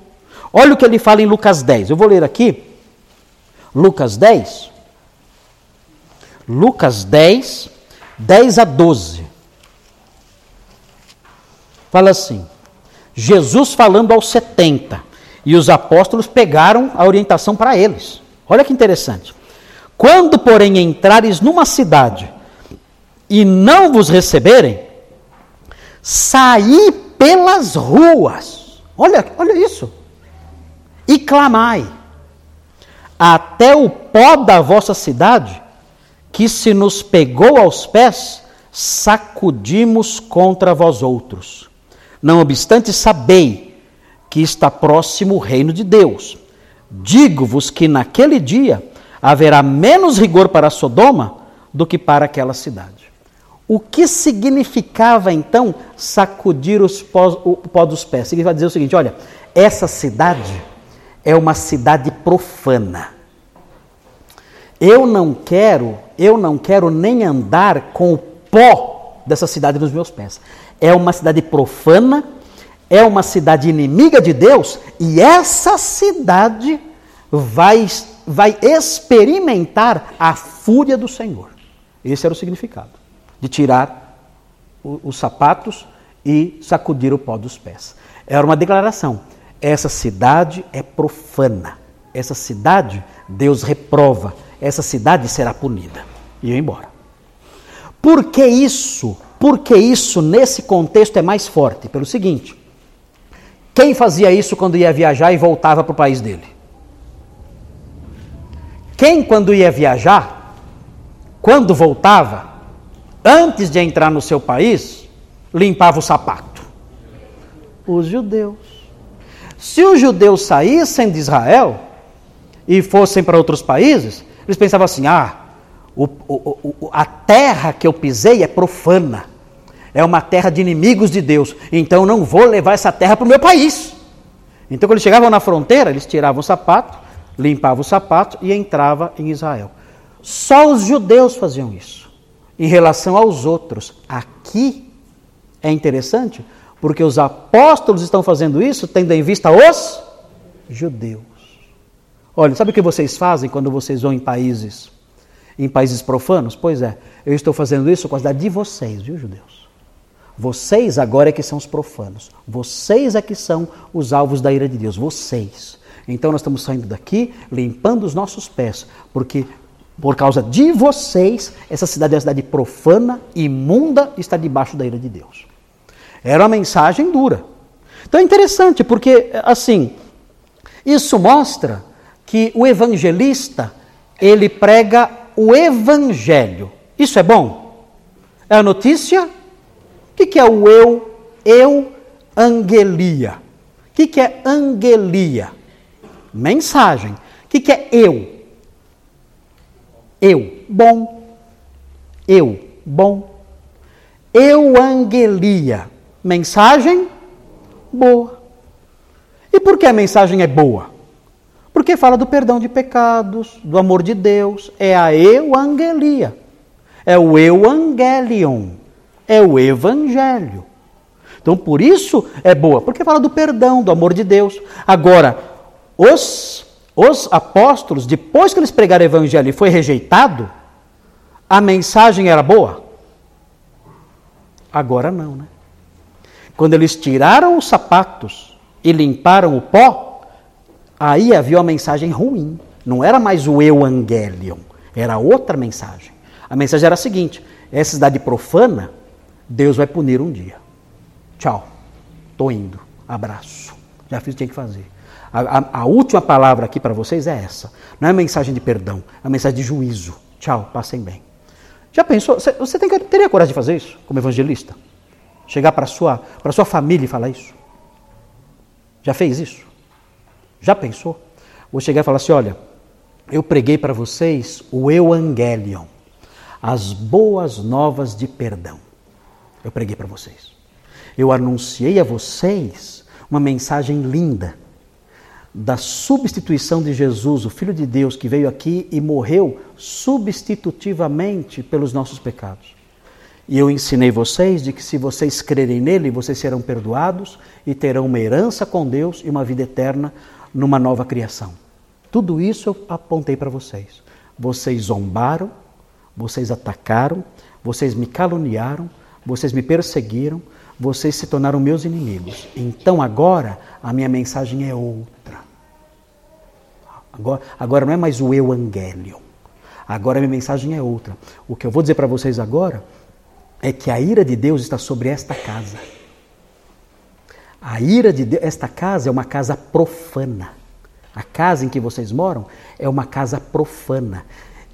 [SPEAKER 1] Olha o que ele fala em Lucas 10. Eu vou ler aqui. Lucas 10. Lucas 10, 10 a 12. Fala assim: Jesus falando aos 70, e os apóstolos pegaram a orientação para eles. Olha que interessante. Quando, porém, entrares numa cidade e não vos receberem, saí pelas ruas. Olha, olha isso. E clamai até o pó da vossa cidade, que se nos pegou aos pés, sacudimos contra vós outros. Não obstante, sabei que está próximo o reino de Deus. Digo-vos que naquele dia haverá menos rigor para Sodoma do que para aquela cidade. O que significava então sacudir os pó, o pó dos pés? Significa dizer o seguinte: olha, essa cidade é uma cidade profana. Eu não quero, eu não quero nem andar com o pó dessa cidade nos meus pés. É uma cidade profana, é uma cidade inimiga de Deus, e essa cidade vai vai experimentar a fúria do Senhor. Esse era o significado de tirar os sapatos e sacudir o pó dos pés. Era uma declaração. Essa cidade é profana. Essa cidade Deus reprova. Essa cidade será punida. E ia embora. Por que isso? Por que isso nesse contexto é mais forte? Pelo seguinte: quem fazia isso quando ia viajar e voltava para o país dele? Quem, quando ia viajar, quando voltava, antes de entrar no seu país, limpava o sapato? Os judeus. Se os judeus saíssem de Israel e fossem para outros países, eles pensavam assim: ah, o, o, o, a terra que eu pisei é profana, é uma terra de inimigos de Deus, então não vou levar essa terra para o meu país. Então, quando eles chegavam na fronteira, eles tiravam o sapato, limpavam o sapato e entrava em Israel. Só os judeus faziam isso. Em relação aos outros, aqui é interessante, porque os apóstolos estão fazendo isso tendo em vista os judeus. Olha, sabe o que vocês fazem quando vocês vão em países em países profanos? Pois é, eu estou fazendo isso com a cidade de vocês, viu, judeus? Vocês agora é que são os profanos. Vocês é que são os alvos da ira de Deus. Vocês. Então nós estamos saindo daqui limpando os nossos pés, porque por causa de vocês, essa cidade é uma cidade profana, imunda, está debaixo da ira de Deus. Era uma mensagem dura. Então é interessante, porque, assim, isso mostra que o evangelista, ele prega o evangelho. Isso é bom? É a notícia? O que, é o eu? Eu, angelia. O que, que é angelia? Mensagem. O que, que é eu? Eu, bom. Eu, bom. Eu, angelia. Mensagem boa. E por que a mensagem é boa? Porque fala do perdão de pecados, do amor de Deus. É a euangelia. É o evangelion. É o evangelho. Então, por isso é boa, porque fala do perdão, do amor de Deus. Agora, os, os apóstolos, depois que eles pregaram o evangelho e foi rejeitado, a mensagem era boa? Agora não, né? Quando eles tiraram os sapatos e limparam o pó, aí havia uma mensagem ruim. Não era mais o Evangelion, era outra mensagem. A mensagem era a seguinte: essa cidade profana, Deus vai punir um dia. Tchau, estou indo, abraço. Já fiz o que tinha que fazer. A, a, a última palavra aqui para vocês é essa. Não é mensagem de perdão, é mensagem de juízo. Tchau, passem bem. Já pensou? Você, você tem, teria coragem de fazer isso como evangelista? Chegar para sua para sua família e falar isso? Já fez isso? Já pensou? Vou chegar e falar assim: olha, eu preguei para vocês o Evangelion, as boas novas de perdão. Eu preguei para vocês. Eu anunciei a vocês uma mensagem linda da substituição de Jesus, o Filho de Deus, que veio aqui e morreu substitutivamente pelos nossos pecados. E eu ensinei vocês de que se vocês crerem nele, vocês serão perdoados e terão uma herança com Deus e uma vida eterna numa nova criação. Tudo isso eu apontei para vocês. Vocês zombaram, vocês atacaram, vocês me caluniaram, vocês me perseguiram, vocês se tornaram meus inimigos. Então agora a minha mensagem é outra. Agora, agora não é mais o Evangelion. Agora a minha mensagem é outra. O que eu vou dizer para vocês agora é que a ira de Deus está sobre esta casa. A ira de Deus, esta casa é uma casa profana. A casa em que vocês moram é uma casa profana.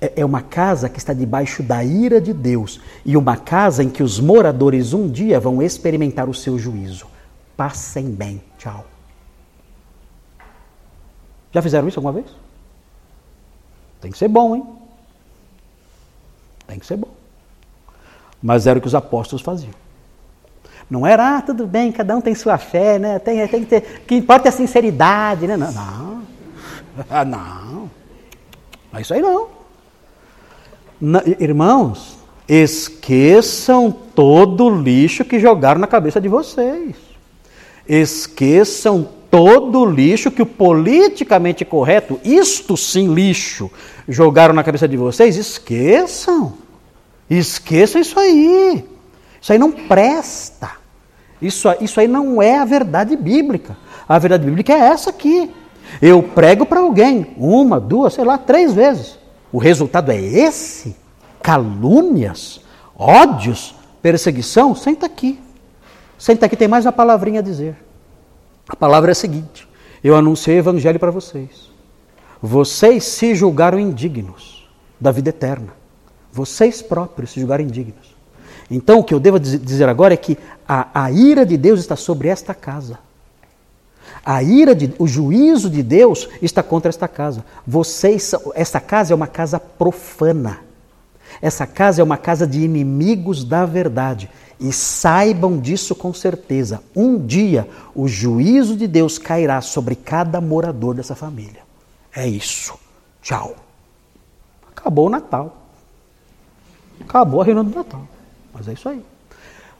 [SPEAKER 1] É, é uma casa que está debaixo da ira de Deus e uma casa em que os moradores um dia vão experimentar o seu juízo. Passem bem. Tchau. Já fizeram isso alguma vez? Tem que ser bom, hein? Tem que ser bom. Mas era o que os apóstolos faziam. Não era, ah, tudo bem, cada um tem sua fé, né? Tem, tem que ter. Que importa é a sinceridade, né? Não. Não. [laughs] Ah, não. Não é isso aí não. Irmãos, esqueçam todo o lixo que jogaram na cabeça de vocês. Esqueçam todo o lixo que o politicamente correto, isto sim lixo, jogaram na cabeça de vocês. Esqueçam. Esqueça isso aí. Isso aí não presta. Isso, isso aí não é a verdade bíblica. A verdade bíblica é essa aqui. Eu prego para alguém uma, duas, sei lá, três vezes. O resultado é esse? Calúnias, ódios, perseguição? Senta aqui. Senta aqui, tem mais uma palavrinha a dizer. A palavra é a seguinte: Eu anunciei o evangelho para vocês. Vocês se julgaram indignos da vida eterna. Vocês próprios se julgaram indignos. Então, o que eu devo dizer agora é que a, a ira de Deus está sobre esta casa. A ira, de, o juízo de Deus está contra esta casa. Vocês, esta casa é uma casa profana. Essa casa é uma casa de inimigos da verdade. E saibam disso com certeza. Um dia o juízo de Deus cairá sobre cada morador dessa família. É isso. Tchau. Acabou o Natal. Acabou a reunião do Natal. Mas é isso aí.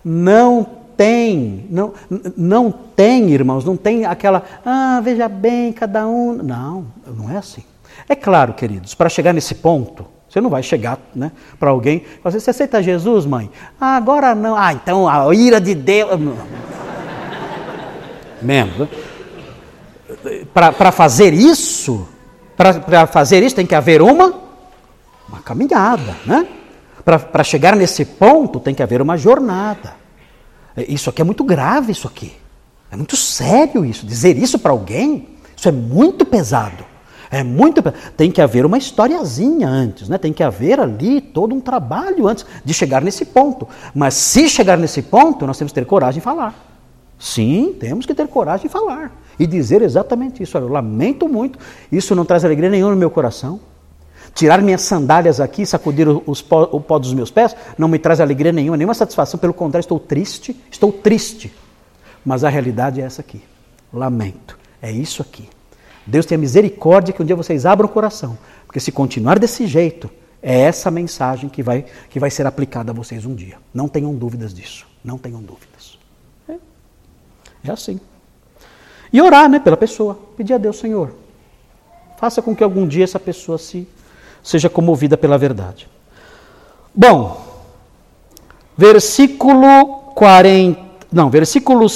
[SPEAKER 1] Não tem, não, não tem, irmãos, não tem aquela, ah, veja bem, cada um. Não, não é assim. É claro, queridos, para chegar nesse ponto, você não vai chegar né, para alguém e falar, você aceita Jesus, mãe? Ah, agora não. Ah, então a ira de Deus. Mesmo. Para fazer isso, para fazer isso tem que haver uma, uma caminhada, né? Para chegar nesse ponto tem que haver uma jornada. É, isso aqui é muito grave, isso aqui. É muito sério isso. Dizer isso para alguém, isso é muito pesado. É muito. Tem que haver uma historiazinha antes, né? Tem que haver ali todo um trabalho antes de chegar nesse ponto. Mas se chegar nesse ponto, nós temos que ter coragem de falar. Sim, temos que ter coragem de falar e dizer exatamente isso. Olha, eu lamento muito, isso não traz alegria nenhuma no meu coração. Tirar minhas sandálias aqui, sacudir os pó, o pó dos meus pés, não me traz alegria nenhuma, nenhuma satisfação. Pelo contrário, estou triste, estou triste. Mas a realidade é essa aqui. Lamento. É isso aqui. Deus tenha misericórdia que um dia vocês abram o coração. Porque se continuar desse jeito, é essa mensagem que vai, que vai ser aplicada a vocês um dia. Não tenham dúvidas disso. Não tenham dúvidas. É, é assim. E orar né, pela pessoa. Pedir a Deus, Senhor, faça com que algum dia essa pessoa se seja comovida pela verdade. Bom, versículo 40, não, versículo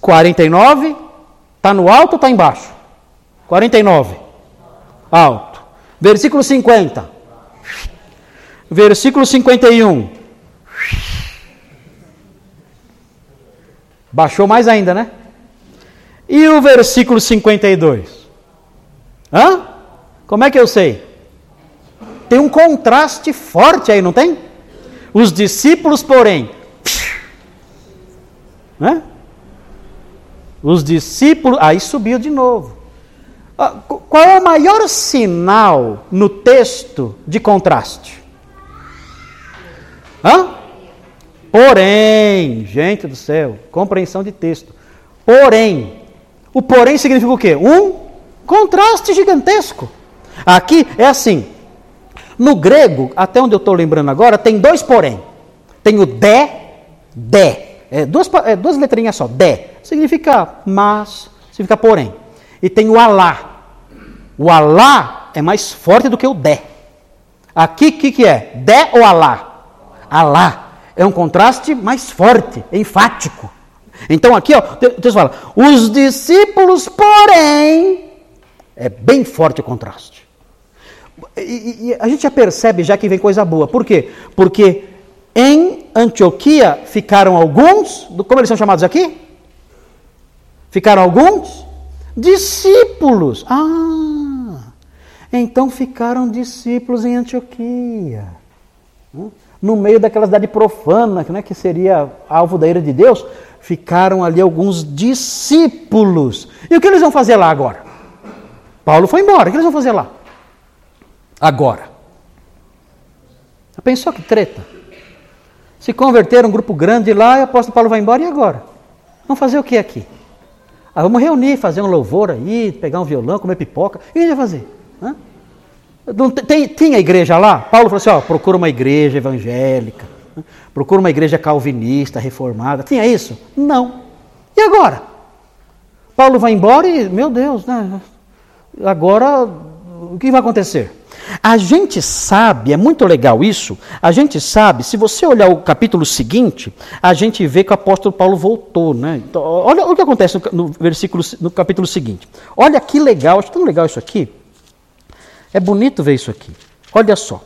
[SPEAKER 1] 49, está no alto ou está embaixo? 49, alto. Versículo 50, versículo 51, baixou mais ainda, né? E o versículo 52? Hã? Como é que eu sei? Tem um contraste forte aí, não tem? Os discípulos, porém, né? Os discípulos, aí subiu de novo. Ah, qual é o maior sinal no texto de contraste? Hã? Porém, gente do céu, compreensão de texto. Porém, o porém significa o quê? Um contraste gigantesco. Aqui é assim: no grego, até onde eu estou lembrando agora, tem dois porém. Tem o de, de. É, duas, é, duas letrinhas só. De. Significa mas, significa porém. E tem o alá. O alá é mais forte do que o de. Aqui, o que, que é? De ou alá? Alá. É um contraste mais forte, enfático. Então aqui, ó, texto fala, os discípulos, porém, é bem forte o contraste. E, e, a gente já percebe já que vem coisa boa. Por quê? Porque em Antioquia ficaram alguns, como eles são chamados aqui? Ficaram alguns discípulos. Ah, então ficaram discípulos em Antioquia. Hum? No meio daquela cidade profana, né, que seria alvo da ira de Deus, ficaram ali alguns discípulos. E o que eles vão fazer lá agora? Paulo foi embora, o que eles vão fazer lá? Agora. Pensou que treta? Se converter um grupo grande lá, e o apóstolo Paulo vai embora, e agora? Vamos fazer o que aqui? Ah, vamos reunir, fazer um louvor aí, pegar um violão, comer pipoca. O que fazer? Hã? Tem, tinha igreja lá? Paulo falou assim: ó, procura uma igreja evangélica, procura uma igreja calvinista, reformada. Tinha isso? Não. E agora? Paulo vai embora e, meu Deus, né? agora o que vai acontecer? A gente sabe, é muito legal isso, a gente sabe, se você olhar o capítulo seguinte, a gente vê que o apóstolo Paulo voltou, né? Então, olha o que acontece no, versículo, no capítulo seguinte. Olha que legal, acho tão legal isso aqui. É bonito ver isso aqui. Olha só,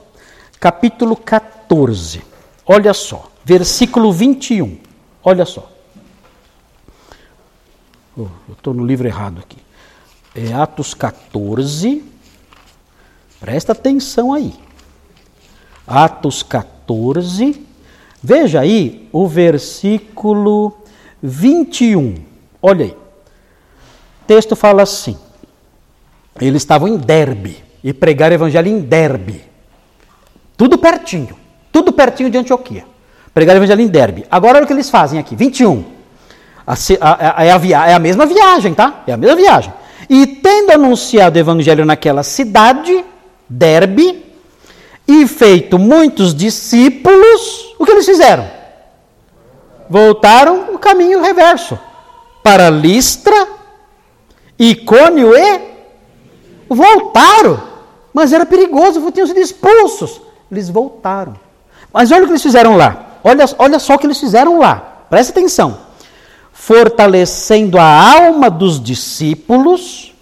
[SPEAKER 1] capítulo 14, olha só, versículo 21, olha só. Oh, eu estou no livro errado aqui. É Atos 14, Presta atenção aí. Atos 14. Veja aí o versículo 21. Olha aí. O texto fala assim: Eles estavam em Derbe e pregaram o evangelho em Derbe. Tudo pertinho. Tudo pertinho de Antioquia. Pregaram o evangelho em Derbe. Agora olha o que eles fazem aqui: 21. A, a, a, é, a é a mesma viagem, tá? É a mesma viagem. E tendo anunciado o evangelho naquela cidade, Derbe, e feito muitos discípulos, o que eles fizeram? Voltaram o caminho reverso para Listra, Icônio e voltaram. Mas era perigoso, tinham sido expulsos. Eles voltaram. Mas olha o que eles fizeram lá. Olha, olha só o que eles fizeram lá. Presta atenção. Fortalecendo a alma dos discípulos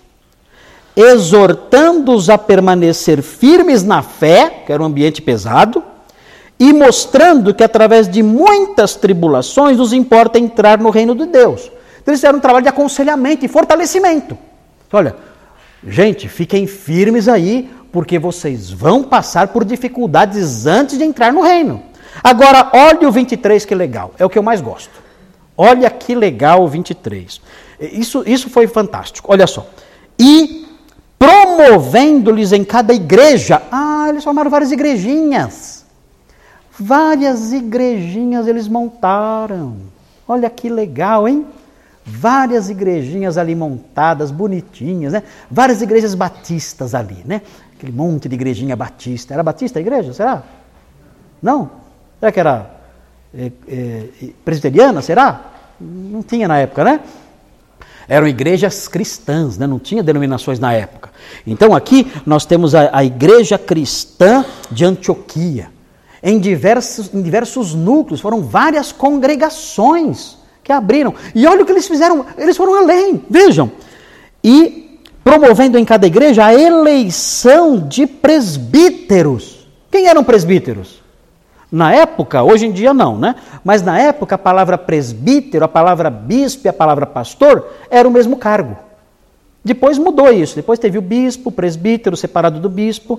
[SPEAKER 1] exortando-os a permanecer firmes na fé, que era um ambiente pesado, e mostrando que através de muitas tribulações nos importa entrar no reino de Deus. Então, eles fizeram um trabalho de aconselhamento e fortalecimento. Olha, gente, fiquem firmes aí, porque vocês vão passar por dificuldades antes de entrar no reino. Agora, olha o 23, que legal, é o que eu mais gosto. Olha que legal o 23. Isso, isso foi fantástico. Olha só. E promovendo-lhes em cada igreja. Ah, eles formaram várias igrejinhas. Várias igrejinhas eles montaram. Olha que legal, hein? Várias igrejinhas ali montadas, bonitinhas, né? Várias igrejas batistas ali, né? Aquele monte de igrejinha batista. Era batista a igreja? Será? Não? Será que era é, é, presbiteriana? Será? Não tinha na época, né? Eram igrejas cristãs, né? não tinha denominações na época. Então aqui nós temos a, a igreja cristã de Antioquia. Em diversos, em diversos núcleos, foram várias congregações que abriram. E olha o que eles fizeram, eles foram além, vejam. E promovendo em cada igreja a eleição de presbíteros. Quem eram presbíteros? Na época, hoje em dia não, né? Mas na época a palavra presbítero, a palavra bispo e a palavra pastor era o mesmo cargo. Depois mudou isso. Depois teve o bispo, presbítero separado do bispo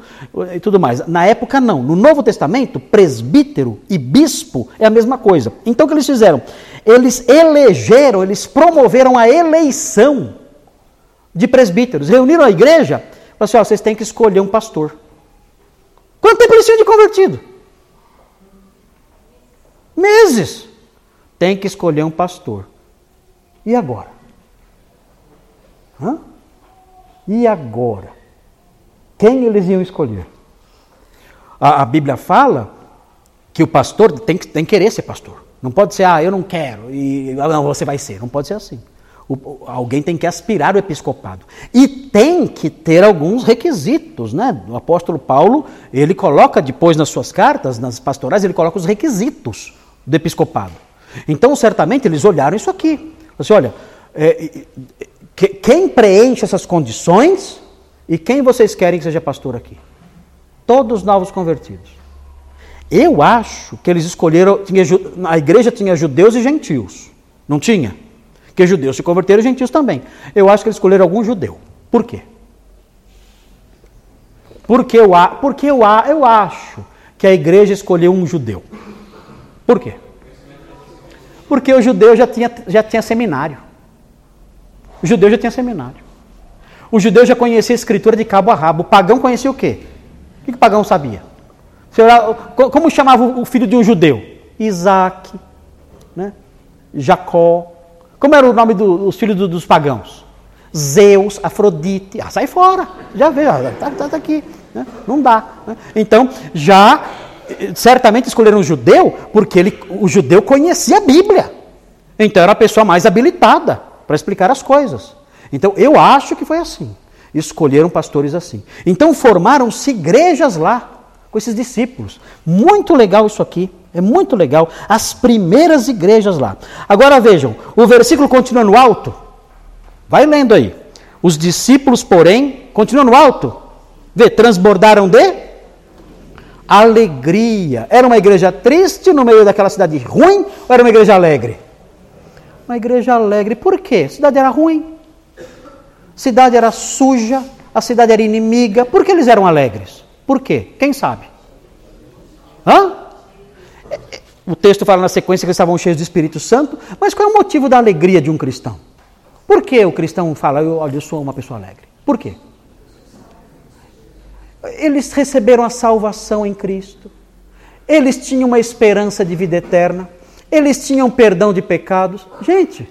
[SPEAKER 1] e tudo mais. Na época, não. No Novo Testamento, presbítero e bispo é a mesma coisa. Então o que eles fizeram? Eles elegeram, eles promoveram a eleição de presbíteros. Reuniram a igreja falaram assim: ó, vocês têm que escolher um pastor. Quanto tempo eles tinham de convertido? Meses. Tem que escolher um pastor. E agora? Hã? E agora? Quem eles iam escolher? A, a Bíblia fala que o pastor tem que, tem que querer ser pastor. Não pode ser, ah, eu não quero, e ah, não, você vai ser. Não pode ser assim. O, alguém tem que aspirar o episcopado. E tem que ter alguns requisitos, né? O apóstolo Paulo, ele coloca depois nas suas cartas, nas pastorais, ele coloca os requisitos do episcopado. Então, certamente, eles olharam isso aqui. Você olha, é, que, quem preenche essas condições e quem vocês querem que seja pastor aqui? Todos novos convertidos. Eu acho que eles escolheram, tinha, a igreja tinha judeus e gentios. Não tinha? Que judeus se converteram e gentios também. Eu acho que eles escolheram algum judeu. Por quê? Porque eu, porque eu, eu acho que a igreja escolheu um judeu. Por quê? Porque o judeu já tinha, já tinha seminário. O judeu já tinha seminário. O judeu já conhecia a escritura de cabo a rabo. O pagão conhecia o quê? O que o pagão sabia? Como chamava o filho de um judeu? Isaac, né? Jacó. Como era o nome dos filhos do, dos pagãos? Zeus, Afrodite. Ah, sai fora. Já vê, está tá, tá aqui. Né? Não dá. Né? Então, já certamente escolheram o judeu porque ele, o judeu conhecia a Bíblia. Então era a pessoa mais habilitada para explicar as coisas. Então eu acho que foi assim. escolheram pastores assim. Então formaram-se igrejas lá, com esses discípulos. Muito legal isso aqui. É muito legal. As primeiras igrejas lá. Agora vejam, o versículo continua no alto. Vai lendo aí. Os discípulos, porém, continuam no alto. Vê, transbordaram de alegria. Era uma igreja triste no meio daquela cidade ruim ou era uma igreja alegre? Uma igreja alegre. Por quê? A cidade era ruim. A cidade era suja. A cidade era inimiga. Por que eles eram alegres? Por quê? Quem sabe? Hã? O texto fala na sequência que eles estavam cheios do Espírito Santo, mas qual é o motivo da alegria de um cristão? Por que o cristão fala, olha, eu sou uma pessoa alegre? Por quê? Eles receberam a salvação em Cristo, eles tinham uma esperança de vida eterna, eles tinham perdão de pecados. Gente,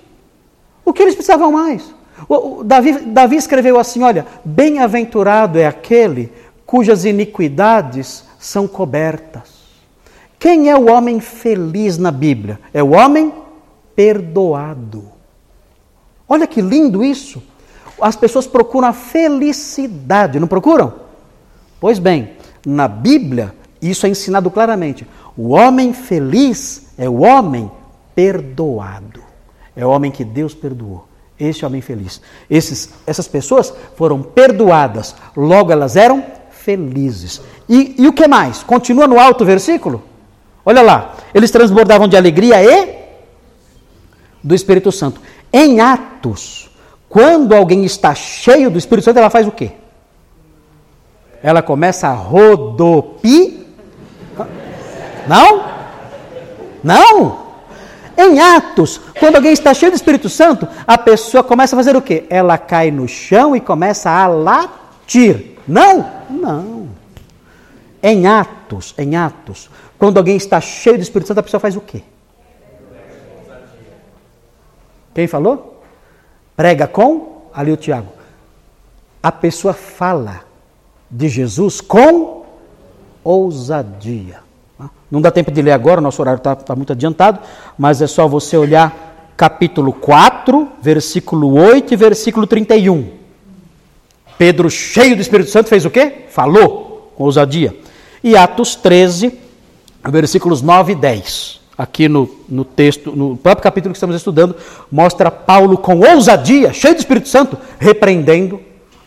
[SPEAKER 1] o que eles precisavam mais? O, o, Davi, Davi escreveu assim: olha, bem-aventurado é aquele cujas iniquidades são cobertas. Quem é o homem feliz na Bíblia? É o homem perdoado. Olha que lindo isso. As pessoas procuram a felicidade, não procuram? Pois bem, na Bíblia, isso é ensinado claramente. O homem feliz é o homem perdoado. É o homem que Deus perdoou. Esse homem feliz. Esses, essas pessoas foram perdoadas, logo elas eram felizes. E, e o que mais? Continua no alto versículo? Olha lá, eles transbordavam de alegria e do Espírito Santo. Em Atos, quando alguém está cheio do Espírito Santo, ela faz o quê? Ela começa a rodopi. Não? Não? Em Atos, quando alguém está cheio do Espírito Santo, a pessoa começa a fazer o quê? Ela cai no chão e começa a latir. Não? Não. Em Atos, em Atos, quando alguém está cheio do Espírito Santo, a pessoa faz o quê? Quem falou? Prega com, ali o Tiago. A pessoa fala de Jesus com ousadia. Não dá tempo de ler agora, nosso horário está tá muito adiantado, mas é só você olhar capítulo 4, versículo 8 e versículo 31. Pedro, cheio do Espírito Santo, fez o quê? Falou com ousadia. E Atos 13, versículos 9 e 10. Aqui no, no texto, no próprio capítulo que estamos estudando, mostra Paulo com ousadia, cheio do Espírito Santo, repreendendo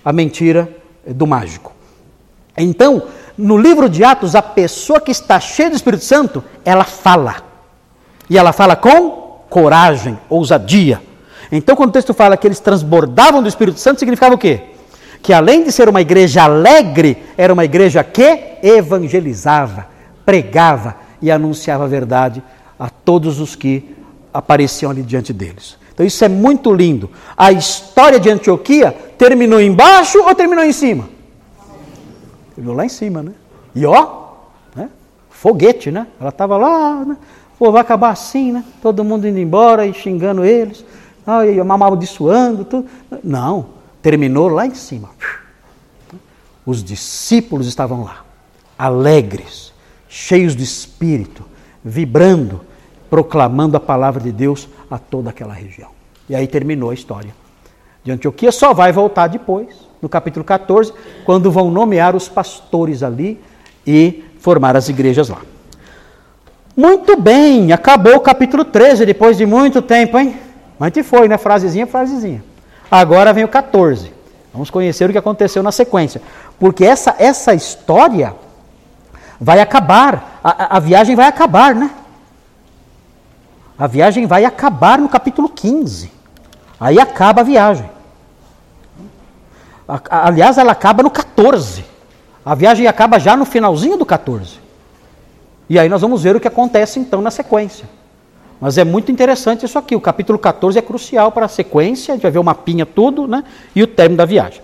[SPEAKER 1] a mentira do mágico. Então, no livro de Atos, a pessoa que está cheia do Espírito Santo, ela fala. E ela fala com coragem, ousadia. Então, quando o texto fala que eles transbordavam do Espírito Santo, significava o quê? Que além de ser uma igreja alegre, era uma igreja que evangelizava pregava e anunciava a verdade a todos os que apareciam ali diante deles. Então isso é muito lindo. A história de Antioquia terminou embaixo ou terminou em cima? Terminou lá em cima, né? E ó, né? foguete, né? Ela estava lá, né? Pô, vai acabar assim, né? Todo mundo indo embora e xingando eles, ah, e amaldiçoando, tudo. Não, terminou lá em cima. Os discípulos estavam lá, alegres, cheios de espírito, vibrando, proclamando a palavra de Deus a toda aquela região. E aí terminou a história de Antioquia. Só vai voltar depois, no capítulo 14, quando vão nomear os pastores ali e formar as igrejas lá. Muito bem, acabou o capítulo 13, depois de muito tempo, hein? Mas foi, né? Frasezinha, frasezinha. Agora vem o 14. Vamos conhecer o que aconteceu na sequência. Porque essa, essa história vai acabar, a, a viagem vai acabar, né? A viagem vai acabar no capítulo 15. Aí acaba a viagem. Aliás, ela acaba no 14. A viagem acaba já no finalzinho do 14. E aí nós vamos ver o que acontece então na sequência. Mas é muito interessante isso aqui. O capítulo 14 é crucial para a sequência, a gente vai ver o mapinha tudo, né? E o término da viagem.